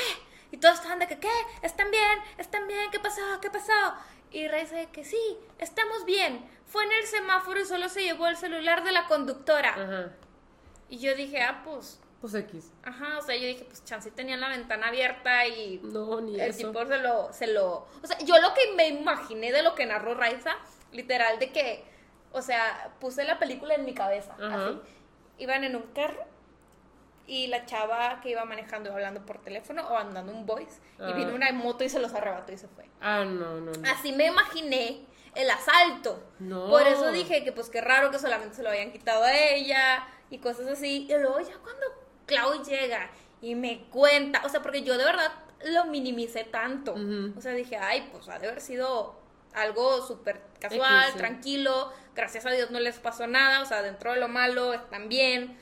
Y todos estaban de que, ¿qué? ¿Están bien? ¿Están bien? ¿Qué pasó? ¿Qué pasó? Y Ray dice que sí, estamos bien. Fue en el semáforo y solo se llevó el celular de la conductora. Ajá. Y yo dije, ah, pues, Pues X. ajá, o sea, yo dije, pues chance tenían la ventana abierta y No, ni el eso. tipo se lo, se lo... O sea, yo lo que me imaginé de lo que narró Raiza, literal, de que, o sea, puse la película en mi cabeza, Ajá. así. Iban en un carro y la chava que iba manejando iba hablando por teléfono o andando un voice y Ah. vino una moto y se los arrebató y se fue. Ah, no, no, no. Así me imaginé el asalto. No. Por eso dije que pues qué raro que solamente se lo habían quitado a ella y cosas así. Y luego ya cuando Clau llega y me cuenta, o sea, porque yo de verdad lo minimicé tanto. O sea, dije, ay, pues ha de haber sido algo súper casual, X, sí. tranquilo. Gracias a Dios no les pasó nada, o sea, dentro de lo malo están bien.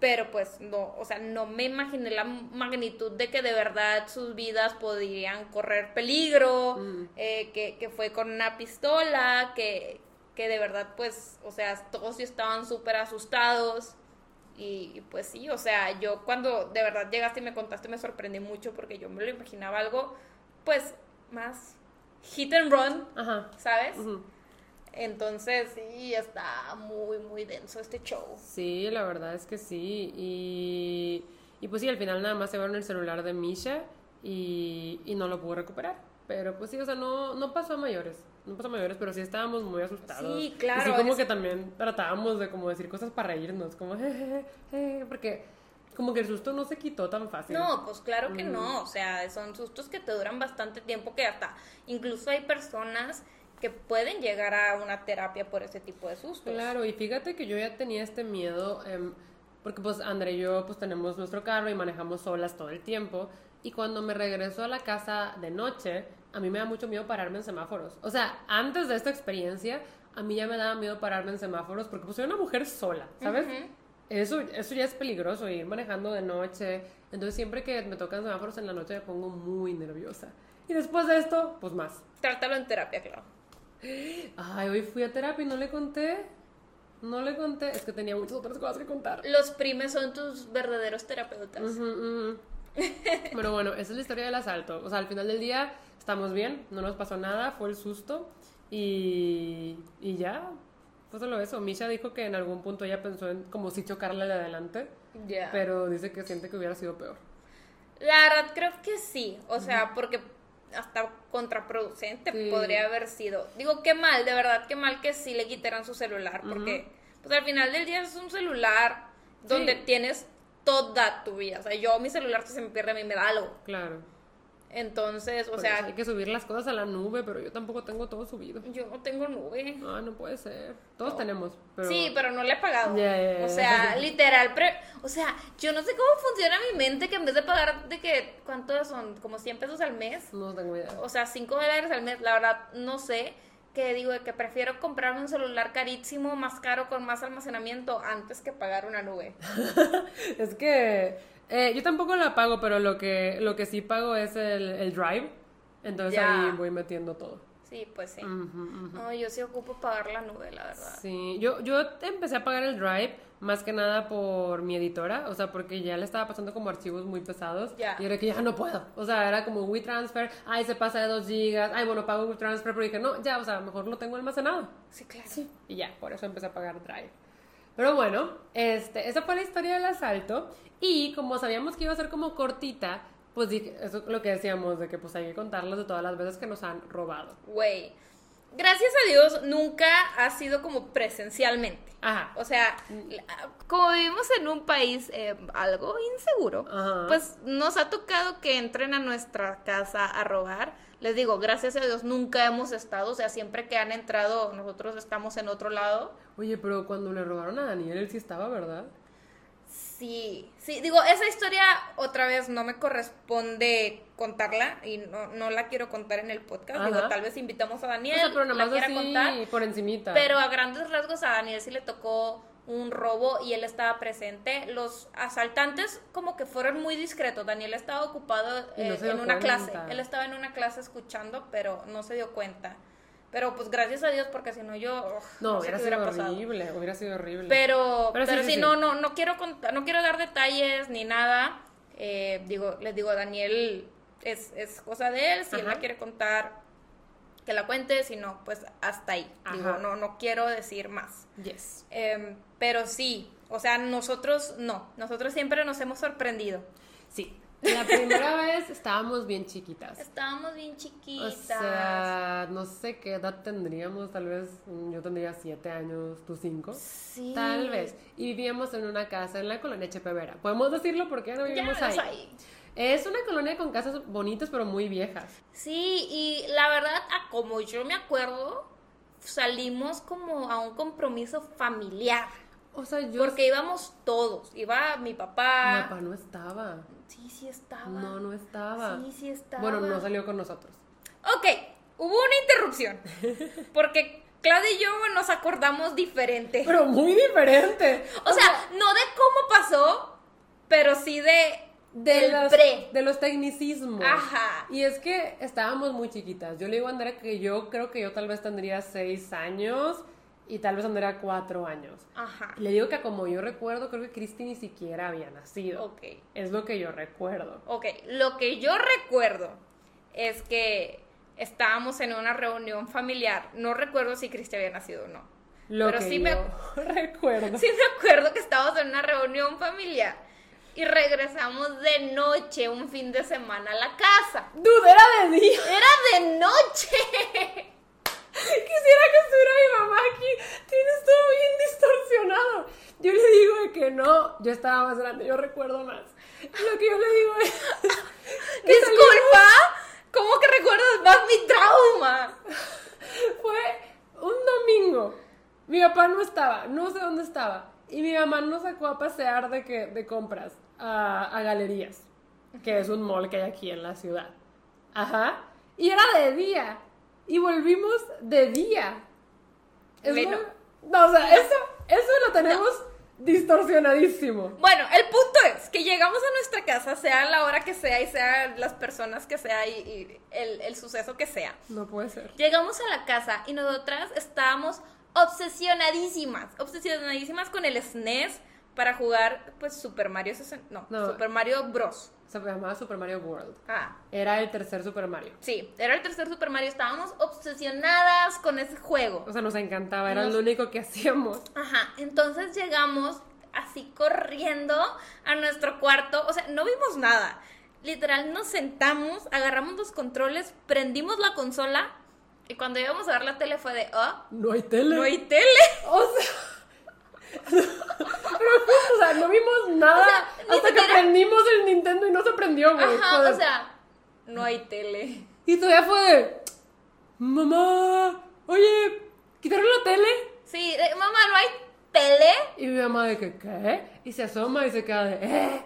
Pero pues no, o sea, no me imaginé la magnitud de que de verdad sus vidas podrían correr peligro, Mm. eh, que, que fue con una pistola, que, que de verdad pues, o sea, todos sí estaban súper asustados. Y, y, pues sí, o sea, yo cuando de verdad llegaste y me contaste me sorprendí mucho porque yo me lo imaginaba algo pues más hit and run, Ajá. ¿sabes? Entonces sí, está muy, muy denso este show. Sí, la verdad es que sí. Y, y pues sí, al final nada más se llevaron el celular de Misha y, y no lo pudo recuperar. Pero pues sí, o sea, no, no pasó a mayores. No pasó a mayores, pero sí estábamos muy asustados. Sí, claro, Y sí, como es- que también tratábamos de como decir cosas para reírnos, como jejeje, jeje, porque como que el susto no se quitó tan fácil. No, pues claro que Mm. no, o sea, son sustos que te duran bastante tiempo que hasta incluso hay personas que pueden llegar a una terapia por ese tipo de sustos. Claro, y fíjate que yo ya tenía este miedo, em, porque pues André y yo pues tenemos nuestro carro y manejamos solas todo el tiempo, y cuando me regreso a la casa de noche, a mí me da mucho miedo pararme en semáforos. O sea, antes de esta experiencia, a mí ya me daba miedo pararme en semáforos, porque pues soy una mujer sola, ¿sabes? Eso, eso ya es peligroso, ir manejando de noche. Entonces siempre que me tocan semáforos en la noche me pongo muy nerviosa. Y después de esto, pues más. Trátalo en terapia, claro. Ay, hoy fui a terapia y no le conté. No le conté. Es que tenía muchas otras cosas que contar. Los primes son tus verdaderos terapeutas. Ujú, ujú. Pero bueno, esa es la historia del asalto. O sea, al final del día estamos bien, no nos pasó nada, fue el susto. Y, y ya, fue solo eso. Misha dijo que en algún punto ella pensó en como si chocarle de adelante, Ya. pero dice que siente que hubiera sido peor. La verdad creo que sí, o sea, porque hasta contraproducente Sí. podría haber sido. Digo, qué mal, de verdad, qué mal que sí le quitaran su celular, porque pues al final del día es un celular donde Sí. tienes toda tu vida. O sea, yo mi celular si se me pierde a mí me da algo. Claro. Entonces, o Por sea, eso hay que subir las cosas a la nube, pero yo tampoco tengo todo subido. yo no tengo nube. Ah, no puede ser. Todos tenemos, pero... Sí, pero no le he pagado. O sea, literal, pre- o sea, yo no sé cómo funciona mi mente que en vez de pagar de que, ¿cuántos son? Como 100 pesos al mes. No tengo idea. O sea, 5 dólares al mes, la verdad, no sé. Que digo que prefiero comprarme un celular carísimo, más caro, con más almacenamiento, antes que pagar una nube. Es que eh, yo tampoco la pago, pero lo que, lo que sí pago es el, el Drive. Entonces Ya. ahí voy metiendo todo. Sí, pues sí. Ujú, ujú. No, yo sí ocupo pagar la nube, la verdad. Sí, yo, yo empecé a pagar el Drive más que nada por mi editora, o sea, porque ya le estaba pasando como archivos muy pesados Ya. y era que ya no puedo. O sea, era como WeTransfer, ay, se pasa de 2 gigas, ay, bueno, pago WeTransfer, pero dije, no, ya, o sea, mejor lo tengo almacenado. Sí, claro. Y ya, por eso empecé a pagar Drive. Pero bueno, este, esa fue la historia del asalto. Y como sabíamos que iba a ser como cortita, pues dije, eso es lo que decíamos, de que pues hay que contarles de todas las veces que nos han robado. Güey. Gracias a Dios, nunca ha sido como presencialmente. Ajá. O sea, como vivimos en un país eh, algo inseguro, Ajá. pues nos ha tocado que entren a nuestra casa a robar. Les digo, gracias a Dios nunca hemos estado, o sea, siempre que han entrado nosotros estamos en otro lado. Oye, pero cuando le robaron a Daniel, él sí estaba, ¿verdad? Sí, sí, digo, esa historia otra vez no me corresponde contarla y no, no la quiero contar en el podcast. Ajá. Digo, tal vez invitamos a O Daniel, sea, pero nada la quiera así contar. por encimita. Pero a grandes rasgos a Daniel sí le tocó un robo y él estaba presente. Los asaltantes como que fueron muy discretos. Daniel estaba ocupado no eh, en una cuenta. clase. Él estaba en una clase escuchando, pero no se dio cuenta. Pero pues gracias a Dios porque si no yo ugh, no, sé hubiera sido hubiera horrible, hubiera sido horrible. Pero, Pero pero, sí, sí, sí, no, no, no quiero contar, no quiero dar detalles ni nada. Eh, digo, les digo, Daniel es, es cosa de él, si él Ajá. la quiere contar, que la cuente, si no, pues hasta ahí. Digo, Ajá. no, no quiero decir más. Yes. Em, pero sí, o sea, nosotros no, nosotros siempre nos hemos sorprendido. Sí. La primera vez estábamos bien chiquitas. Estábamos bien O chiquitas. sea, no sé qué edad tendríamos, tal vez mm, yo tendría siete años, tú cinco. sí. Tal vez. Y vivíamos en una casa en la colonia Chepevera. Podemos decirlo porque ya no Ya vivimos no ahí. ahí. Es una colonia con casas bonitas pero muy viejas. Sí, y la verdad, a como yo me acuerdo, salimos como a un compromiso familiar. O sea, yo... Porque íbamos todos. Iba mi Mi papá. papá no estaba. Sí, sí estaba. No, no estaba. Sí, sí estaba. Bueno, no salió con nosotros. Ok, hubo una interrupción. Porque Claudia y yo nos acordamos diferente. Pero muy diferente. O sea, no de cómo pasó, pero sí de de del los, pre. de los tecnicismos. Ajá. Y es que estábamos muy chiquitas. Yo le digo a Andrea que yo creo que yo tal vez tendría seis años y tal vez Andrea cuatro años. Ajá. Le digo que como yo recuerdo, creo que Cristi ni siquiera había nacido. Ok. Es lo que yo recuerdo. Ok, lo que yo recuerdo es que estábamos en una reunión familiar. No recuerdo si Cristi había nacido o no. Lo Pero que sí yo me- recuerdo. Sí me acuerdo que estábamos en una reunión familiar y regresamos de noche un fin de semana a la casa. Dude, era de día. Era de noche. Quisiera que estuviera mi mamá aquí. Tienes todo bien distorsionado. Yo le digo de que no. Yo estaba más grande, yo recuerdo más. Lo que yo le digo es. que Disculpa, ¿cómo que recuerdas más mi trauma? Fue un domingo. Mi papá no estaba, no sé dónde estaba. Y mi mamá nos sacó a pasear de, que, de compras a, a galerías, que es un mall que hay aquí en la ciudad. Ajá. Y era de día. Y volvimos de día. Es Bueno. muy- No, o sea, eso, eso lo tenemos distorsionadísimo. Bueno, el punto es que llegamos a nuestra casa, sea la hora que sea y sea las personas que sea y, y el, el suceso que sea. No puede ser. Llegamos a la casa y nosotras estábamos obsesionadísimas, obsesionadísimas con el SNES para jugar pues Super Mario 60 no, No. Super Mario Bros. Se llamaba Super Mario World. Ah, Era el tercer Super Mario. sí, era el tercer Super Mario, estábamos obsesionadas con ese juego. O sea, nos encantaba, era Nos- lo único que hacíamos. Ajá, entonces llegamos así corriendo a nuestro cuarto, o sea, no vimos nada. Literal nos sentamos, agarramos los controles, prendimos la consola y cuando íbamos a ver la tele fue de, oh, No hay tele. no hay tele. O sea. O sea, no vimos nada O sea, ni hasta que prendimos el Nintendo y no se prendió, güey. Ajá, o sea, no hay tele. Y todavía fue de. Mamá, oye, ¿quitaron la tele? Sí, de, mamá, no hay tele. Y mi mamá de que, ¿qué? Y se asoma y se queda de, ¿eh?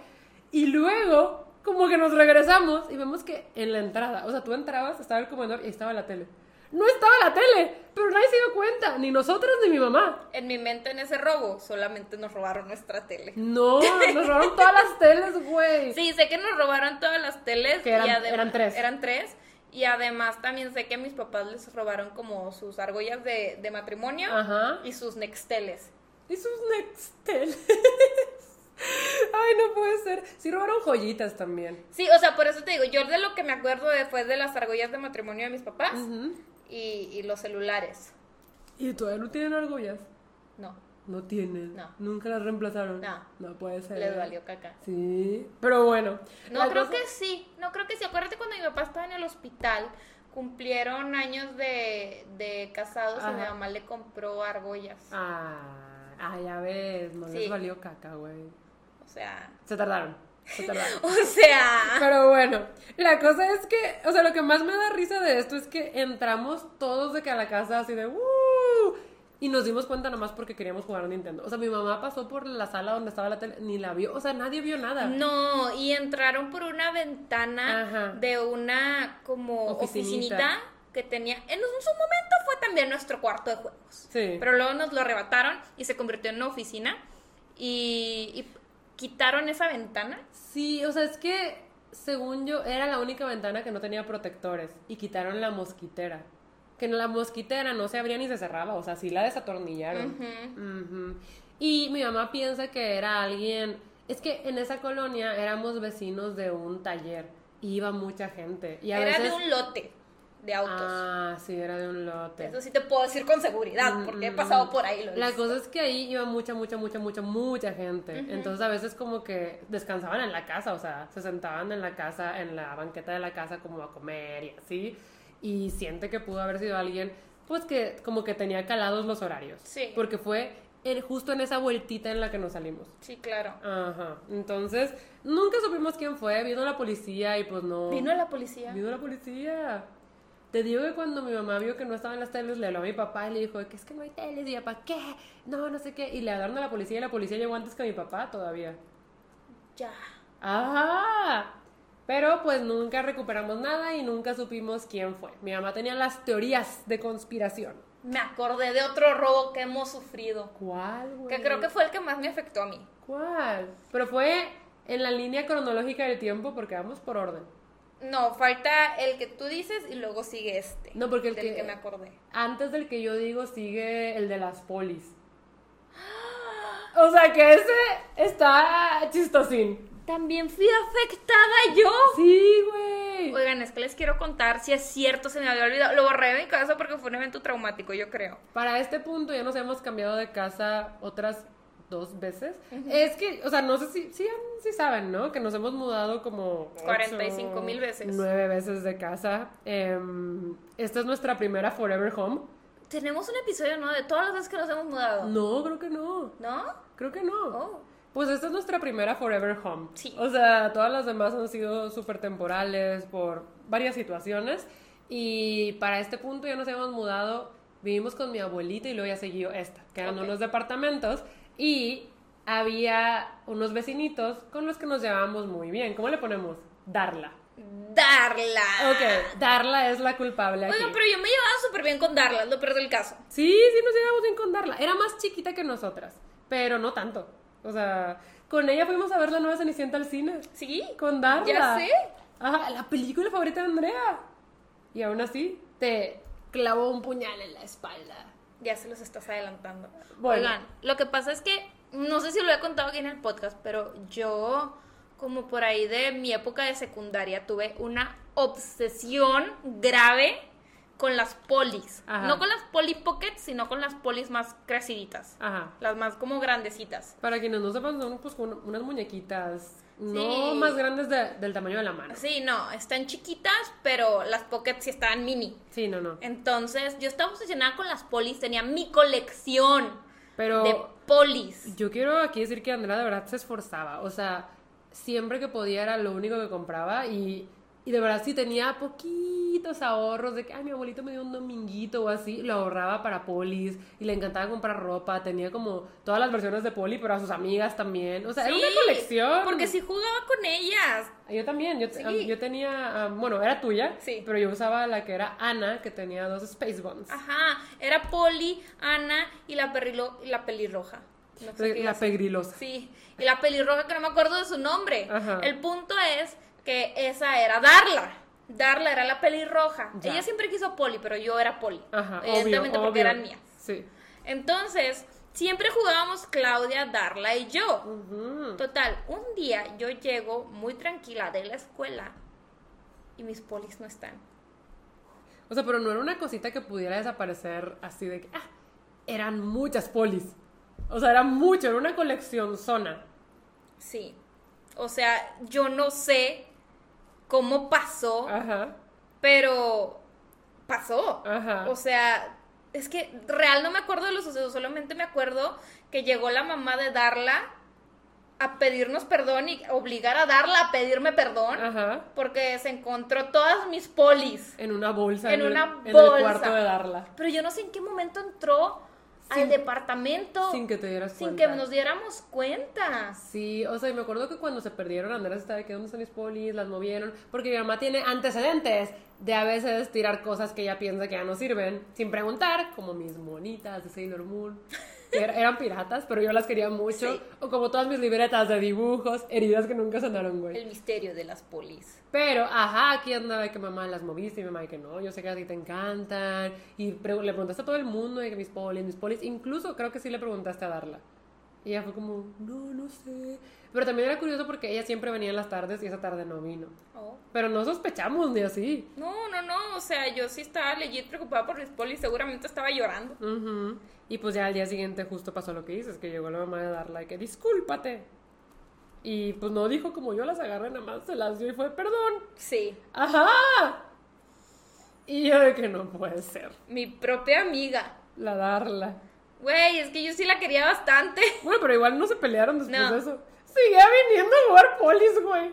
Y luego, como que nos regresamos y vemos que en la entrada, o sea, tú entrabas, estaba el comedor y estaba la tele. No estaba la tele, pero nadie se dio cuenta, ni nosotros ni mi mamá. En mi mente en ese robo solamente nos robaron nuestra tele. No, nos robaron todas las teles, güey. Sí, sé que nos robaron todas las teles. Que eran- y eran tres. Eran tres. Y además también sé que a mis papás les robaron como sus argollas de, de matrimonio Ajá. y sus nexteles. Y sus nexteles. Ay, no puede ser. Sí robaron joyitas también. Sí, o sea, por eso te digo, yo de lo que me acuerdo de, fue de las argollas de matrimonio de mis papás. Y, y los celulares. ¿Y todavía no tienen argollas? No, No tienen. No. Nunca las reemplazaron. No. No puede ser. les valió caca. Sí. Pero bueno. No, creo cosa- que sí. No, creo que sí. Acuérdate cuando mi papá estaba en el hospital, cumplieron años de, de casados y mi mamá le compró argollas. Ah, ah, ya ves. No les valió caca, güey. O sea, Se tardaron. O sea. Pero bueno, la cosa es que, o sea, lo que más me da risa de esto es que entramos todos de que a la casa así de ¡uh! Y nos dimos cuenta nomás porque queríamos jugar a Nintendo. O sea, mi mamá pasó por la sala donde estaba la tele, ni la vio. O sea, nadie vio nada. No, y entraron por una ventana Ajá. de una como Oficinita. oficinita que tenía. En su momento fue también nuestro cuarto de juegos. Sí. Pero luego nos lo arrebataron y se convirtió en una oficina. Y, y quitaron esa ventana. Sí, o sea, es que según yo era la única ventana que no tenía protectores y quitaron la mosquitera. Que la mosquitera no se abría ni se cerraba, o sea, sí la desatornillaron. Y mi mamá piensa que era alguien, es que en esa colonia éramos vecinos de un taller iba mucha gente. Y a Era veces... de un lote de autos. Ah, sí, era de un lote. Eso sí te puedo decir con seguridad, Mm, porque he mm, pasado mm. por ahí. Lo he La cosa es que ahí iba mucha, mucha, mucha, mucha, mucha gente. Entonces a veces como que descansaban en la casa, o sea, se sentaban en la casa, en la banqueta de la casa como a comer y así. Y siente que pudo haber sido alguien, pues que como que tenía calados los horarios. Sí. Porque fue justo en esa vueltita en la que nos salimos. Sí, claro. Ajá. Entonces, nunca supimos quién fue. Vino la policía y pues no. Vino la policía. Vino la policía. Te digo que cuando mi mamá vio que no estaban las teles, le habló a mi papá y le dijo que es que no hay teles. Y mi papá, ¿qué? No, no sé qué. Y le hablaron a la policía y la policía llegó antes que mi papá todavía. Ya. Ajá. Pero pues nunca recuperamos nada y nunca supimos quién fue. Mi mamá tenía las teorías de conspiración. Me acordé de otro robo que hemos sufrido. ¿Cuál, güey? Que creo que fue el que más me afectó a mí. ¿Cuál? Pero fue en la línea cronológica del tiempo porque vamos por orden. No, falta el que tú dices y luego sigue este. No, porque el del que- que me acordé. Antes del que yo digo sigue el de las polis. O sea que ese está chistosín. También fui afectada yo. Sí, güey. Oigan, es que les quiero contar si es cierto, se me había olvidado. Lo borré de mi casa porque fue un evento traumático, yo creo. Para este punto ya nos hemos cambiado de casa otras dos veces. Es que, o sea, no sé si, sí, sí saben, ¿no? Que nos hemos mudado como... ocho, 45,000 veces. Nueve veces de casa. Em, esta es nuestra primera Forever Home. Tenemos un episodio, ¿no? De todas las veces que nos hemos mudado. No, creo que no. ¿No? Creo que no. Oh. Pues esta es nuestra primera Forever Home. Sí. O sea, todas las demás han sido súper temporales por varias situaciones. Y para este punto ya nos hemos mudado. Vivimos con mi abuelita y luego ya siguió esta, que eran Ok. unos departamentos. Y había unos vecinitos con los que nos llevábamos muy bien. ¿Cómo le ponemos? Darla. Darla. Ok, Darla es la culpable aquí. Pero yo me llevaba súper bien con Darla, lo peor del caso. Sí, sí nos llevamos bien con Darla. Era más chiquita que nosotras, pero no tanto. O sea, con ella fuimos a ver la nueva Cenicienta al cine. ¿Sí? Con Darla. Ya sé. Ajá, la película favorita de Andrea. Y aún así, te clavó un puñal en la espalda. Ya se los estás adelantando. Bueno. Oigan, lo que pasa es que, no sé si lo he contado aquí en el podcast, pero yo, como por ahí de mi época de secundaria, tuve una obsesión grave con las polis. Ajá. No con las poli pockets, sino con las polis más creciditas. Ajá. Las más como grandecitas. Para quienes no sepan, son pues como unas muñequitas no Sí. más grandes de- del tamaño de la mano. Sí, no, están chiquitas, pero las pockets sí estaban mini. Sí, no, no. Entonces, yo estaba obsesionada con las polis, tenía mi colección Pero de polis. Yo quiero aquí decir que Andrea de verdad se esforzaba. O sea, siempre que podía era lo único que compraba y, y de verdad si tenía poquitos ahorros de que, ay, mi abuelito me dio un dominguito o así, lo ahorraba para polis y le encantaba comprar ropa. Tenía como todas las versiones de poli, pero a sus amigas también. O sea, era una colección. Porque sí jugaba con ellas. Yo también, yo, Sí. yo tenía, ah, bueno, era tuya, Sí. pero yo usaba la que era Ana, que tenía dos Space Buns. Ajá, era Poli, Ana y la, perrilo, y la pelirroja. No sé la es. pegrilosa. Sí, y la pelirroja que no me acuerdo de su nombre. Ajá. El punto es que esa era Darla. Darla era la pelirroja. Ya. Ella siempre quiso Poli, pero yo era Poli. Ajá, Evidentemente obvio, porque obvio. eran mías. Sí. Entonces, siempre jugábamos Claudia, Darla y yo. Total, un día yo llego muy tranquila de la escuela y mis polis no están. O sea, pero no era una cosita que pudiera desaparecer así de que, ah, eran muchas polis. O sea, era mucho, era una colección zona. Sí. O sea, yo no sé cómo pasó, Ajá, pero pasó. ajá. O sea, es que real no me acuerdo de los sucesos, solamente me acuerdo que llegó la mamá de Darla a pedirnos perdón y obligar a Darla a pedirme perdón Ajá. porque se encontró todas mis polis. En una bolsa. En el- una En el bolsa. cuarto de Darla. Pero yo no sé en qué momento entró Sin- al departamento Sin que te dieras sin cuenta. que nos diéramos cuenta. Sí, o sea, y me acuerdo que cuando se perdieron, Andrés estaba de que dónde están mis polis, las movieron, porque mi mamá tiene antecedentes de a veces tirar cosas que ella piensa que ya no sirven, sin preguntar, como mis monitas de Sailor Moon, que er- eran piratas, pero yo las quería mucho, Sí. o como todas mis libretas de dibujos, heridas que nunca sonaron, güey. El misterio de las polis. Pero, ajá, aquí andaba de que mamá las moviste y mamá de que no, yo sé que a ti te encantan. Y pre- le preguntaste a todo el mundo de que mis polis, mis polis, incluso creo que sí le preguntaste a Darla. Y ella fue como, no, no sé. Pero también era curioso porque ella siempre venía en las tardes y esa tarde no vino. Oh. Pero no sospechamos ni así. No, no, no, o sea, yo sí estaba legit preocupada por Luis Poli, seguramente estaba llorando. Y pues ya al día siguiente justo pasó lo que dices, que llegó la mamá de Darla y que discúlpate. Y pues no dijo como yo las agarré, nada más se las dio y fue, perdón. Sí, ¡Ajá! Y yo de que no puede ser. mi propia amiga. La Darla. Güey, es que yo sí la quería bastante. Bueno, pero igual no se pelearon después No. de eso. Seguía viniendo a jugar polis, güey.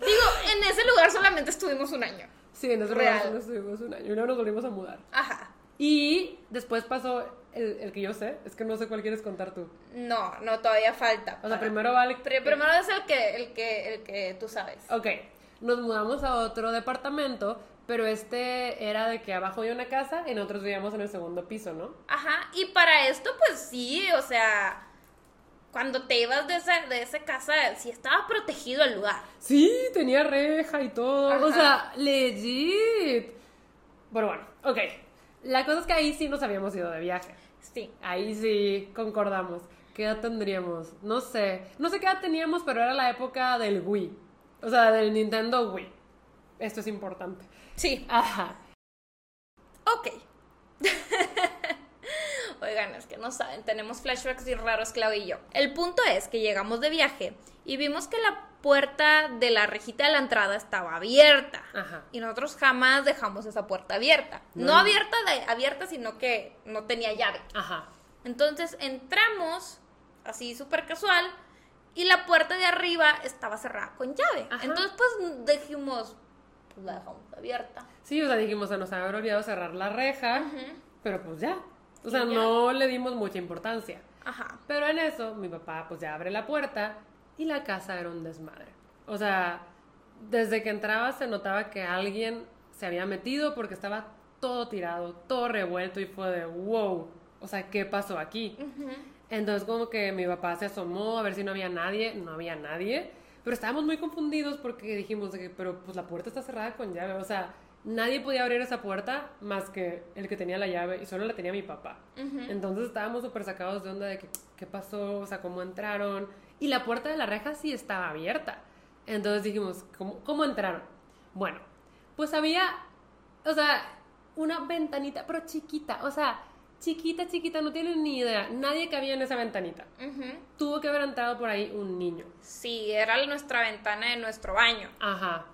Digo, en ese lugar solamente estuvimos un año. Sí, en ese Real. lugar solo estuvimos un año y luego nos volvimos a mudar. Ajá. Y después pasó el, el que yo sé, es que no sé cuál quieres contar tú. No, no, todavía falta. O sea, primero vale. Pri- primero es el que, el que, el que tú sabes. Ok, nos mudamos a otro departamento, pero este era de que abajo había una casa y nosotros vivíamos en el segundo piso, ¿no? Ajá, y para esto, pues sí, o sea, cuando te ibas de esa, de esa casa, sí estaba protegido el lugar. Sí, tenía reja y todo. O sea, legit. Pero bueno, ok. La cosa es que ahí sí nos habíamos ido de viaje. Sí. Ahí sí concordamos. ¿Qué edad tendríamos? No sé. No sé qué edad teníamos, pero era la época del Wii. O sea, del Nintendo Wii. Esto es importante. Sí. Ajá. Ok. Oigan, es que no saben, tenemos flashbacks bien raros, Clau y yo. El punto es que llegamos de viaje y vimos que la puerta de la rejita de la entrada estaba abierta. Ajá. Y nosotros jamás dejamos esa puerta abierta. No, No. abierta, de, abierta, sino que no tenía llave. Ajá. Entonces entramos, así súper casual, y la puerta de arriba estaba cerrada con llave. Ajá. Entonces, pues dijimos, pues la dejamos abierta. Sí, o sea, dijimos, se nos había olvidado cerrar la reja, pero pues ya. O sea, ya. no le dimos mucha importancia. Ajá. Pero en eso, mi papá pues ya abre la puerta y la casa era un desmadre. O sea, desde que entraba se notaba que alguien se había metido porque estaba todo tirado, todo revuelto y fue de wow. O sea, ¿qué pasó aquí? Entonces como que mi papá se asomó a ver si no había nadie, no había nadie, pero estábamos muy confundidos porque dijimos de que, pero pues la puerta está cerrada con llave, o sea, nadie podía abrir esa puerta más que el que tenía la llave y solo la tenía mi papá. Entonces estábamos súper sacados de onda de que, qué pasó, o sea, cómo entraron y la puerta de la reja sí estaba abierta. Entonces dijimos, ¿cómo, cómo entraron? Bueno, pues había, o sea, una ventanita, pero chiquita, o sea, chiquita, chiquita, no tienen ni idea. Nadie cabía en esa ventanita. Tuvo que haber entrado por ahí un niño. Sí, era nuestra ventana de nuestro baño. Ajá.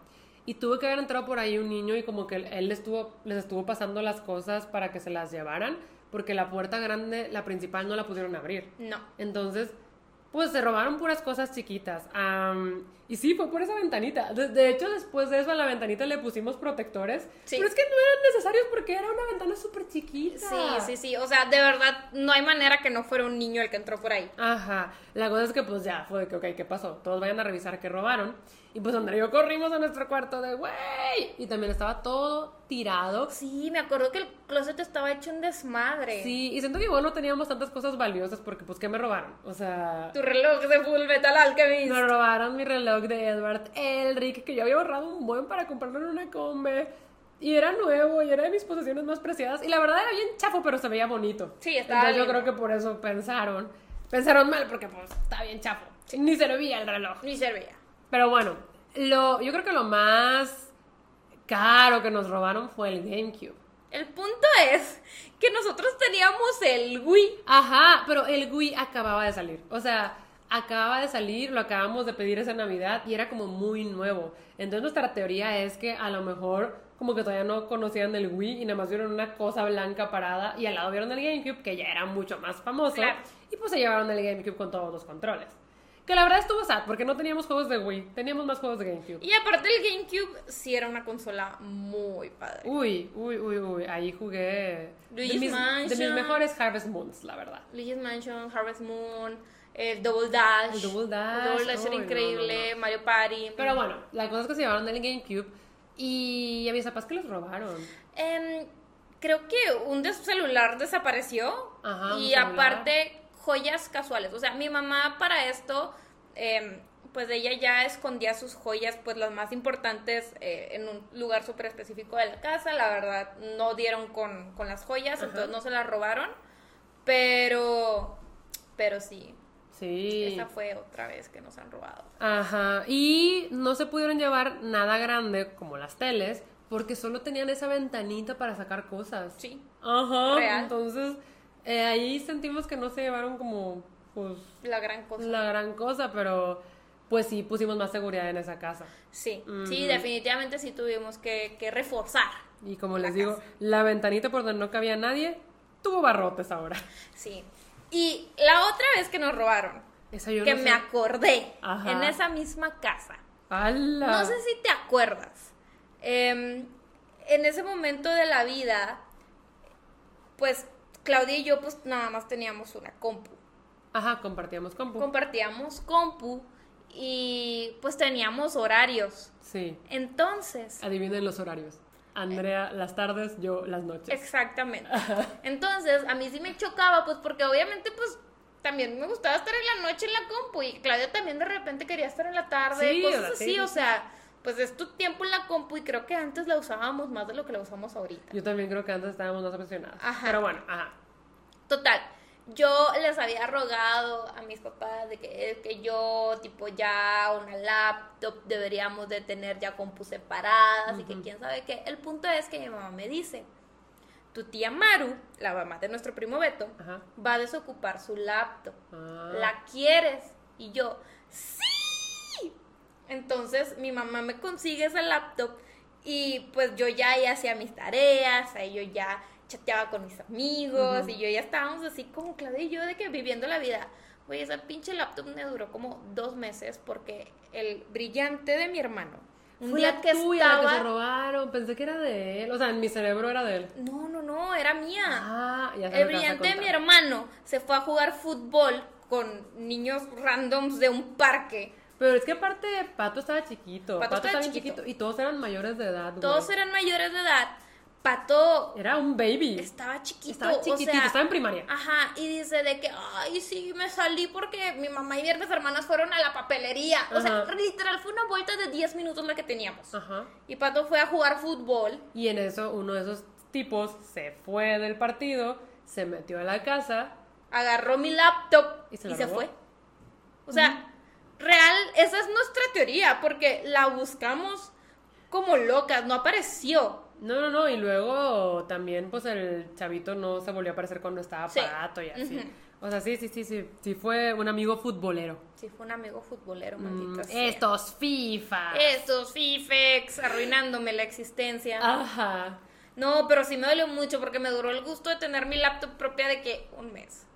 Y tuvo que haber entrado por ahí un niño y como que él, les, estuvo, les estuvo pasando las cosas para que se las llevaran, porque la puerta grande, la principal, no la pudieron abrir. No. Entonces, pues se robaron puras cosas chiquitas. Am, y sí, fue por esa ventanita. De, de hecho, después de eso a la ventanita le pusimos protectores. Sí. Pero es que no eran necesarios porque era una ventana súper chiquita. Sí, sí, sí. O sea, de verdad, no hay manera que no fuera un niño el que entró por ahí. Ajá. La cosa es que pues ya fue de que, ok, ¿qué pasó? Todos vayan a revisar qué robaron. Y pues Andrea y yo corrimos a nuestro cuarto de, güey. Y también estaba todo tirado. Sí, me acuerdo que el closet estaba hecho un desmadre. Sí, y siento que igual no teníamos tantas cosas valiosas porque pues, ¿qué me robaron? O sea... Tu reloj de Full Metal Alchemist. Me robaron mi reloj de Edward Elric, que yo había ahorrado un buen para comprarlo en una combe. Y era nuevo y era de mis posesiones más preciadas. Y la verdad era bien chafo, pero se veía bonito. Sí, estaba Entonces yo creo que por eso pensaron. Pensaron mal porque pues está bien chafo. Ni servía el reloj. Ni servía. Pero bueno, lo, yo creo que lo más caro que nos robaron fue el GameCube. El punto es que nosotros teníamos el Wii. Ajá, pero el Wii acababa de salir. O sea, acababa de salir, lo acabamos de pedir esa Navidad y era como muy nuevo. Entonces nuestra teoría es que a lo mejor como que todavía no conocían el Wii y nada más vieron una cosa blanca parada y al lado vieron el GameCube que ya era mucho más famoso Claro. y pues se llevaron el GameCube con todos los controles. Que la verdad estuvo sad porque no teníamos juegos de Wii, teníamos más juegos de GameCube. Y aparte el GameCube sí era una consola muy padre. Uy, uy, uy, uy, ahí jugué de mis, de mis mejores Harvest Moons, la verdad. Luigi's Mansion, Harvest Moon, el Double Dash. El Double Dash, El Double Dash era no, increíble, Mario Party. Pero bueno, la cosa es que se llevaron el GameCube y a mis papás que los robaron. Em, creo que un de su celular desapareció. Ajá, y celular. aparte, joyas casuales. O sea, mi mamá para esto, em, pues ella ya escondía sus joyas, pues las más importantes, eh, en un lugar súper específico de la casa. La verdad, no dieron con, con las joyas, Ajá. entonces no se las robaron. Pero, pero sí, Sí. esa fue otra vez que nos han robado. Ajá. Y no se pudieron llevar nada grande como las teles porque solo tenían esa ventanita para sacar cosas. Sí. Ajá. Real. Entonces, eh, ahí sentimos que no se llevaron como, pues, La gran cosa. la gran cosa, pero pues sí pusimos más seguridad en esa casa. Sí, sí, definitivamente sí tuvimos que, que reforzar. Y como les digo, la ventanita por donde no cabía nadie tuvo barrotes ahora. Sí. Y la otra vez que nos robaron, Esa yo que no me acordé, Ajá. en esa misma casa. ¡Hala! No sé si te acuerdas. em, en ese momento de la vida, pues Claudia y yo pues nada más teníamos una compu. Ajá, compartíamos compu. Compartíamos compu y pues teníamos horarios. sí. Entonces, Adivinen los horarios. Andrea las tardes, yo las noches. exactamente. Entonces, a mí sí me chocaba pues porque obviamente pues también me gustaba estar en la noche en la compu y Claudia también de repente quería estar en la tarde, Sí, cosas así, sí. o sea, pues es tu tiempo en la compu y creo que antes la usábamos más de lo que la usamos ahorita. Yo también creo que antes estábamos más apasionados. Ajá. Pero bueno, ajá. Total, yo les había rogado a mis papás de que, que yo, tipo, ya una laptop deberíamos de tener ya compus separadas y que quién sabe qué. El punto es que mi mamá me dice, tu tía Maru, la mamá de nuestro primo Beto, Ajá. va a desocupar su laptop. Ah. ¿La quieres? Y yo, sí. Entonces mi mamá me consigue esa laptop y pues yo ya ahí hacía mis tareas, ahí yo ya chateaba con mis amigos y yo ya estábamos así como Claudia y yo de que viviendo la vida. Oye, esa pinche laptop me duró como dos meses porque el brillante de mi hermano, un Fue día la que tuya la que se robaron. Pensé que era de él. O sea, en mi cerebro era de él. No, no, no, era mía. Ah, ya El brillante de mi hermano se fue a jugar fútbol con niños randoms de un parque. Pero es que aparte, Pato estaba chiquito. Pato estaba chiquito. Y todos eran mayores de edad. güey. Todos eran mayores de edad. Pato Era un baby. estaba chiquito. Estaba o chiquitito, sea, estaba en primaria. Ajá, y dice de que, ay, sí, me salí porque mi mamá y mis hermanas fueron a la papelería. O sea, Ajá. literal, fue una vuelta de 10 minutos la que teníamos. Ajá. Y Pato fue a jugar fútbol. Y en eso, uno de esos tipos se fue del partido, se metió a la casa. agarró mi laptop ¿Y y se se, la robó? fue. O sea, real, esa es nuestra teoría, porque la buscamos como locas, no apareció. No, no, no. Y luego también, pues el chavito no se volvió a aparecer cuando estaba Sí. Pato y así. O sea, sí, sí, sí, sí. Sí, fue un amigo futbolero. Sí, fue un amigo futbolero, Mm, maldito sea. estos FIFA. Estos FIFEX arruinándome la existencia. Ajá. No, pero sí me dolió mucho porque me duró el gusto de tener mi laptop propia de que un mes.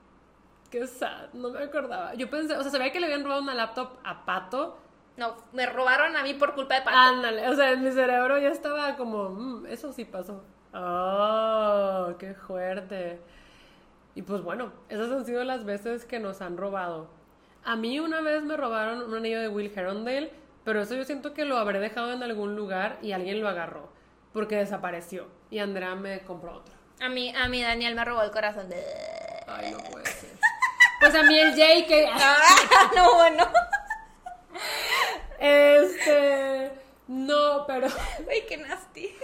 Qué sad, no me acordaba. Yo pensé, o sea, sabía que le habían robado una laptop a Pato. No, me robaron a mí por culpa de Pato. Ándale, o sea, en mi cerebro ya estaba como, "Mm, eso sí pasó. Oh, qué fuerte. Y pues bueno, esas han sido las veces que nos han robado. A mí una vez me robaron un anillo de Will Herondale, pero eso yo siento que lo habré dejado en algún lugar y alguien lo agarró, porque desapareció. Y Andrea me compró otro. A mí, a mí Daniel me robó el corazón de... Ay, no puede ser. Pues a mí el Jay que... Ah, no, bueno. Este... No, pero... Uy, qué nasty.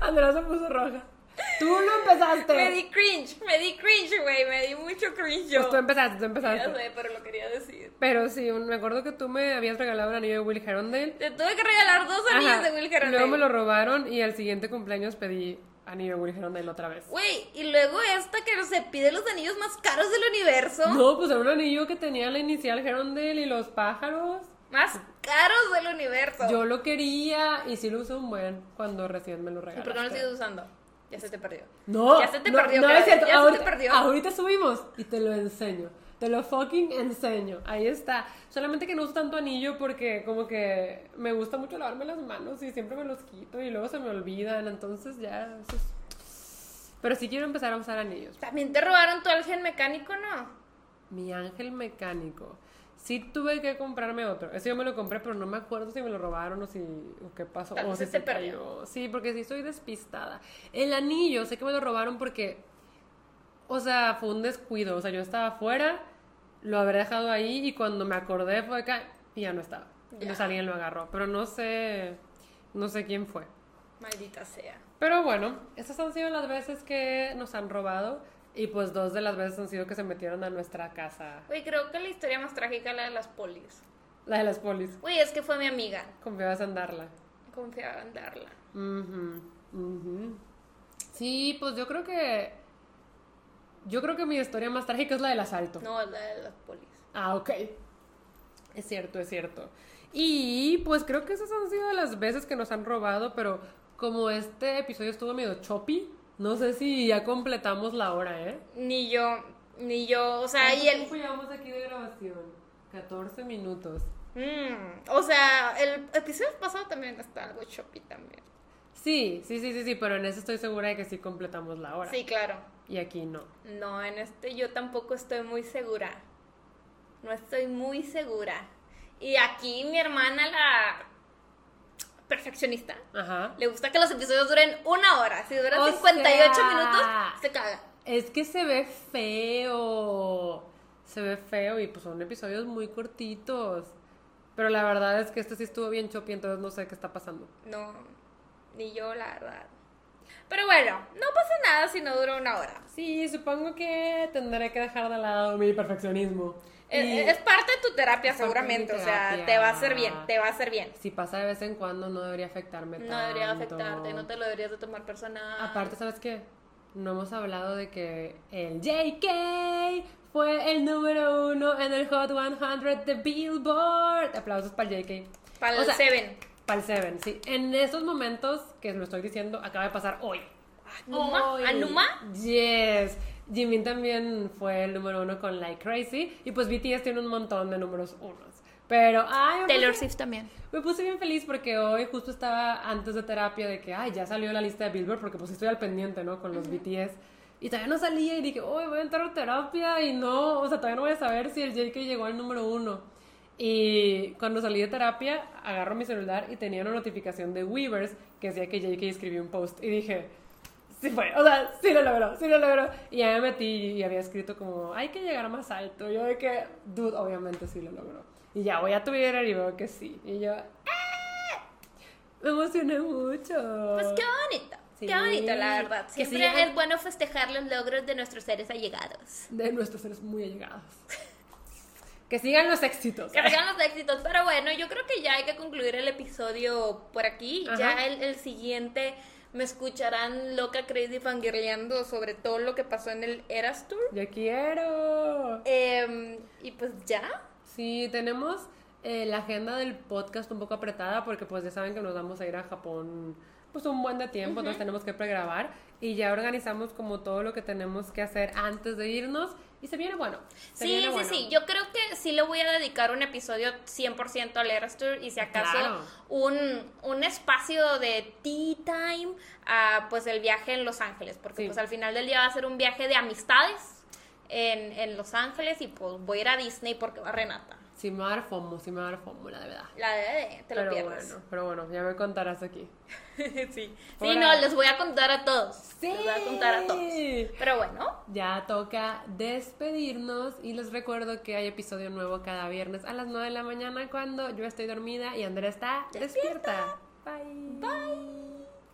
Andrea se puso roja. Tú lo empezaste. Me di cringe, me di cringe, güey, me di mucho cringe yo. Pues tú empezaste, tú Ya empezaste. sé, pero lo quería decir. Pero sí, me acuerdo que tú me habías regalado un anillo de Will Herondale. Te tuve que regalar dos anillos Ajá. de Will Herondale. Luego me lo robaron y al siguiente cumpleaños pedí anillo de Will Herondale otra vez. Güey, y luego esta que se pide los anillos más caros del universo. No, pues era un anillo que tenía la inicial Herondale y los pájaros. Más caros del universo. Yo lo quería y sí lo usé un buen cuando recién me lo ¿Y regalaste. por qué no lo sigues usando? Ya se te perdió. No, Ya se te no, perdió, no Claudia, es cierto. ya se te ahorita, perdió. ahorita subimos y te lo enseño. Te lo fucking enseño. Ahí está. Solamente que no uso tanto anillo porque como que me gusta mucho lavarme las manos y siempre me los quito y luego se me olvidan. Entonces ya eso es- Pero sí quiero empezar a usar anillos. También te robaron tu ángel mecánico, ¿no? Mi ángel mecánico. Sí tuve que comprarme otro. Ese yo me lo compré, pero no me acuerdo si me lo robaron o si o qué pasó. Tal o si se perdió. cayó. Sí, porque sí soy despistada. El anillo, sé que me lo robaron porque, o sea, fue un descuido. O sea, yo estaba afuera, lo habré dejado ahí y cuando me acordé fue acá y ya no estaba. Ya. Entonces alguien lo agarró, pero no sé, no sé quién fue. Maldita sea. Pero bueno, estas han sido las veces que nos han robado. Y pues dos de las veces han sido que se metieron a nuestra casa. Güey, creo que la historia más trágica es la de las polis. La de las polis. Güey, es que fue mi amiga. Confiabas en darla. Confiaba en darla. Ujú, ujú. Sí, pues yo creo que. Yo creo que mi historia más trágica es la del asalto. No, es la de las polis. Ah, ok. Es cierto, es cierto. Y pues creo que esas han sido las veces que nos han robado, pero como este episodio estuvo medio choppy, no sé si ya completamos la hora, ¿eh? Ni yo, ni yo, o sea, ¿Cuánto y el... tiempo llevamos aquí de grabación? 14 minutos. Mm, o sea, el episodio pasado también está algo choppy también. Sí, sí, sí, sí, sí, pero en ese estoy segura de que sí completamos la hora. Sí, claro. Y aquí no. No, en este yo tampoco estoy muy segura. No estoy muy segura. Y aquí mi hermana, la perfeccionista, Ajá. le gusta que los episodios duren una hora. Si duran O 58 sea, minutos, se caga. Es que se ve feo. Se ve feo y pues son episodios muy cortitos. Pero la verdad es que este sí estuvo bien choppy, entonces no sé qué está pasando. No, ni yo, la verdad. Pero bueno, no pasa nada si no dura una hora. Sí, supongo que tendré que dejar de lado mi perfeccionismo. Es, Y es parte de tu terapia, Es seguramente. O sea, terapia. te va a hacer bien, te va a hacer bien. si pasa de vez en cuando no debería afectarme No tanto. debería afectarte, no te lo deberías de tomar personal. Aparte, ¿sabes qué? No hemos hablado de que el JK fue el número uno en el Hot 100 de Billboard. Aplausos para el JK. Para el O sea, Seven. Para el Seven, sí. En estos momentos que lo estoy diciendo, acaba de pasar hoy. ¿Anuma? Hoy. ¿Anuma? Yes. Jimin también fue el número uno con Like Crazy. Y pues BTS tiene un montón de números unos. Pero, ay, Taylor puse- Swift también. me puse bien feliz porque hoy justo estaba antes de terapia de que, ay, ya salió la lista de Billboard porque pues estoy al pendiente, ¿no? Con los BTS. Y todavía no salía y dije, hoy voy a entrar a terapia y no, o sea, todavía no voy a saber si el JK llegó al número uno. Y cuando salí de terapia, agarro mi celular y tenía una notificación de Weavers que decía que JK escribió un post. Y dije, sí fue, o sea, sí lo logró, sí lo logró. Y ya me metí y había escrito como, hay que llegar más alto. Yo de que, dude, obviamente sí lo logró. Y ya voy a Twitter y veo que sí. Y yo, ¡ah! Me emocioné mucho. Pues qué bonito. Sí. Qué bonito, la verdad. Que Siempre sigan- es bueno festejar los logros de nuestros seres allegados. De nuestros seres muy allegados. que sigan los éxitos. Que sigan los éxitos. Pero bueno, yo creo que ya hay que concluir el episodio por aquí. Ajá. Ya el, el siguiente me escucharán loca, crazy, fangirleando sobre todo lo que pasó en el Eras Tour. Yo quiero. Em, y pues ya. Sí, tenemos eh, la agenda del podcast un poco apretada porque pues ya saben que nos vamos a ir a Japón pues un buen de tiempo, entonces tenemos que pregrabar y ya organizamos como todo lo que tenemos que hacer antes de irnos y se viene bueno. se Sí, viene sí, bueno. sí. Yo creo que sí le voy a dedicar un episodio 100% al Eras Tour y si acaso Claro. un, un espacio de tea time a pues el viaje en Los Ángeles, porque Sí. pues al final del día va a ser un viaje de amistades en, en Los Ángeles y pues voy a ir a Disney porque va Renata. Sí me va a dar fomo, sí me va a dar fomo, la verdad. La de, te lo pero pierdes. bueno, pero bueno, ya me contarás aquí. sí. Sí, Ahora- no, les voy a contar a todos. Les voy a contar a todos. Sí. Pero bueno, Ya toca despedirnos y les recuerdo que hay episodio nuevo cada viernes a las 9 de la mañana cuando yo estoy dormida y Andrea está despierta. Bye. bye.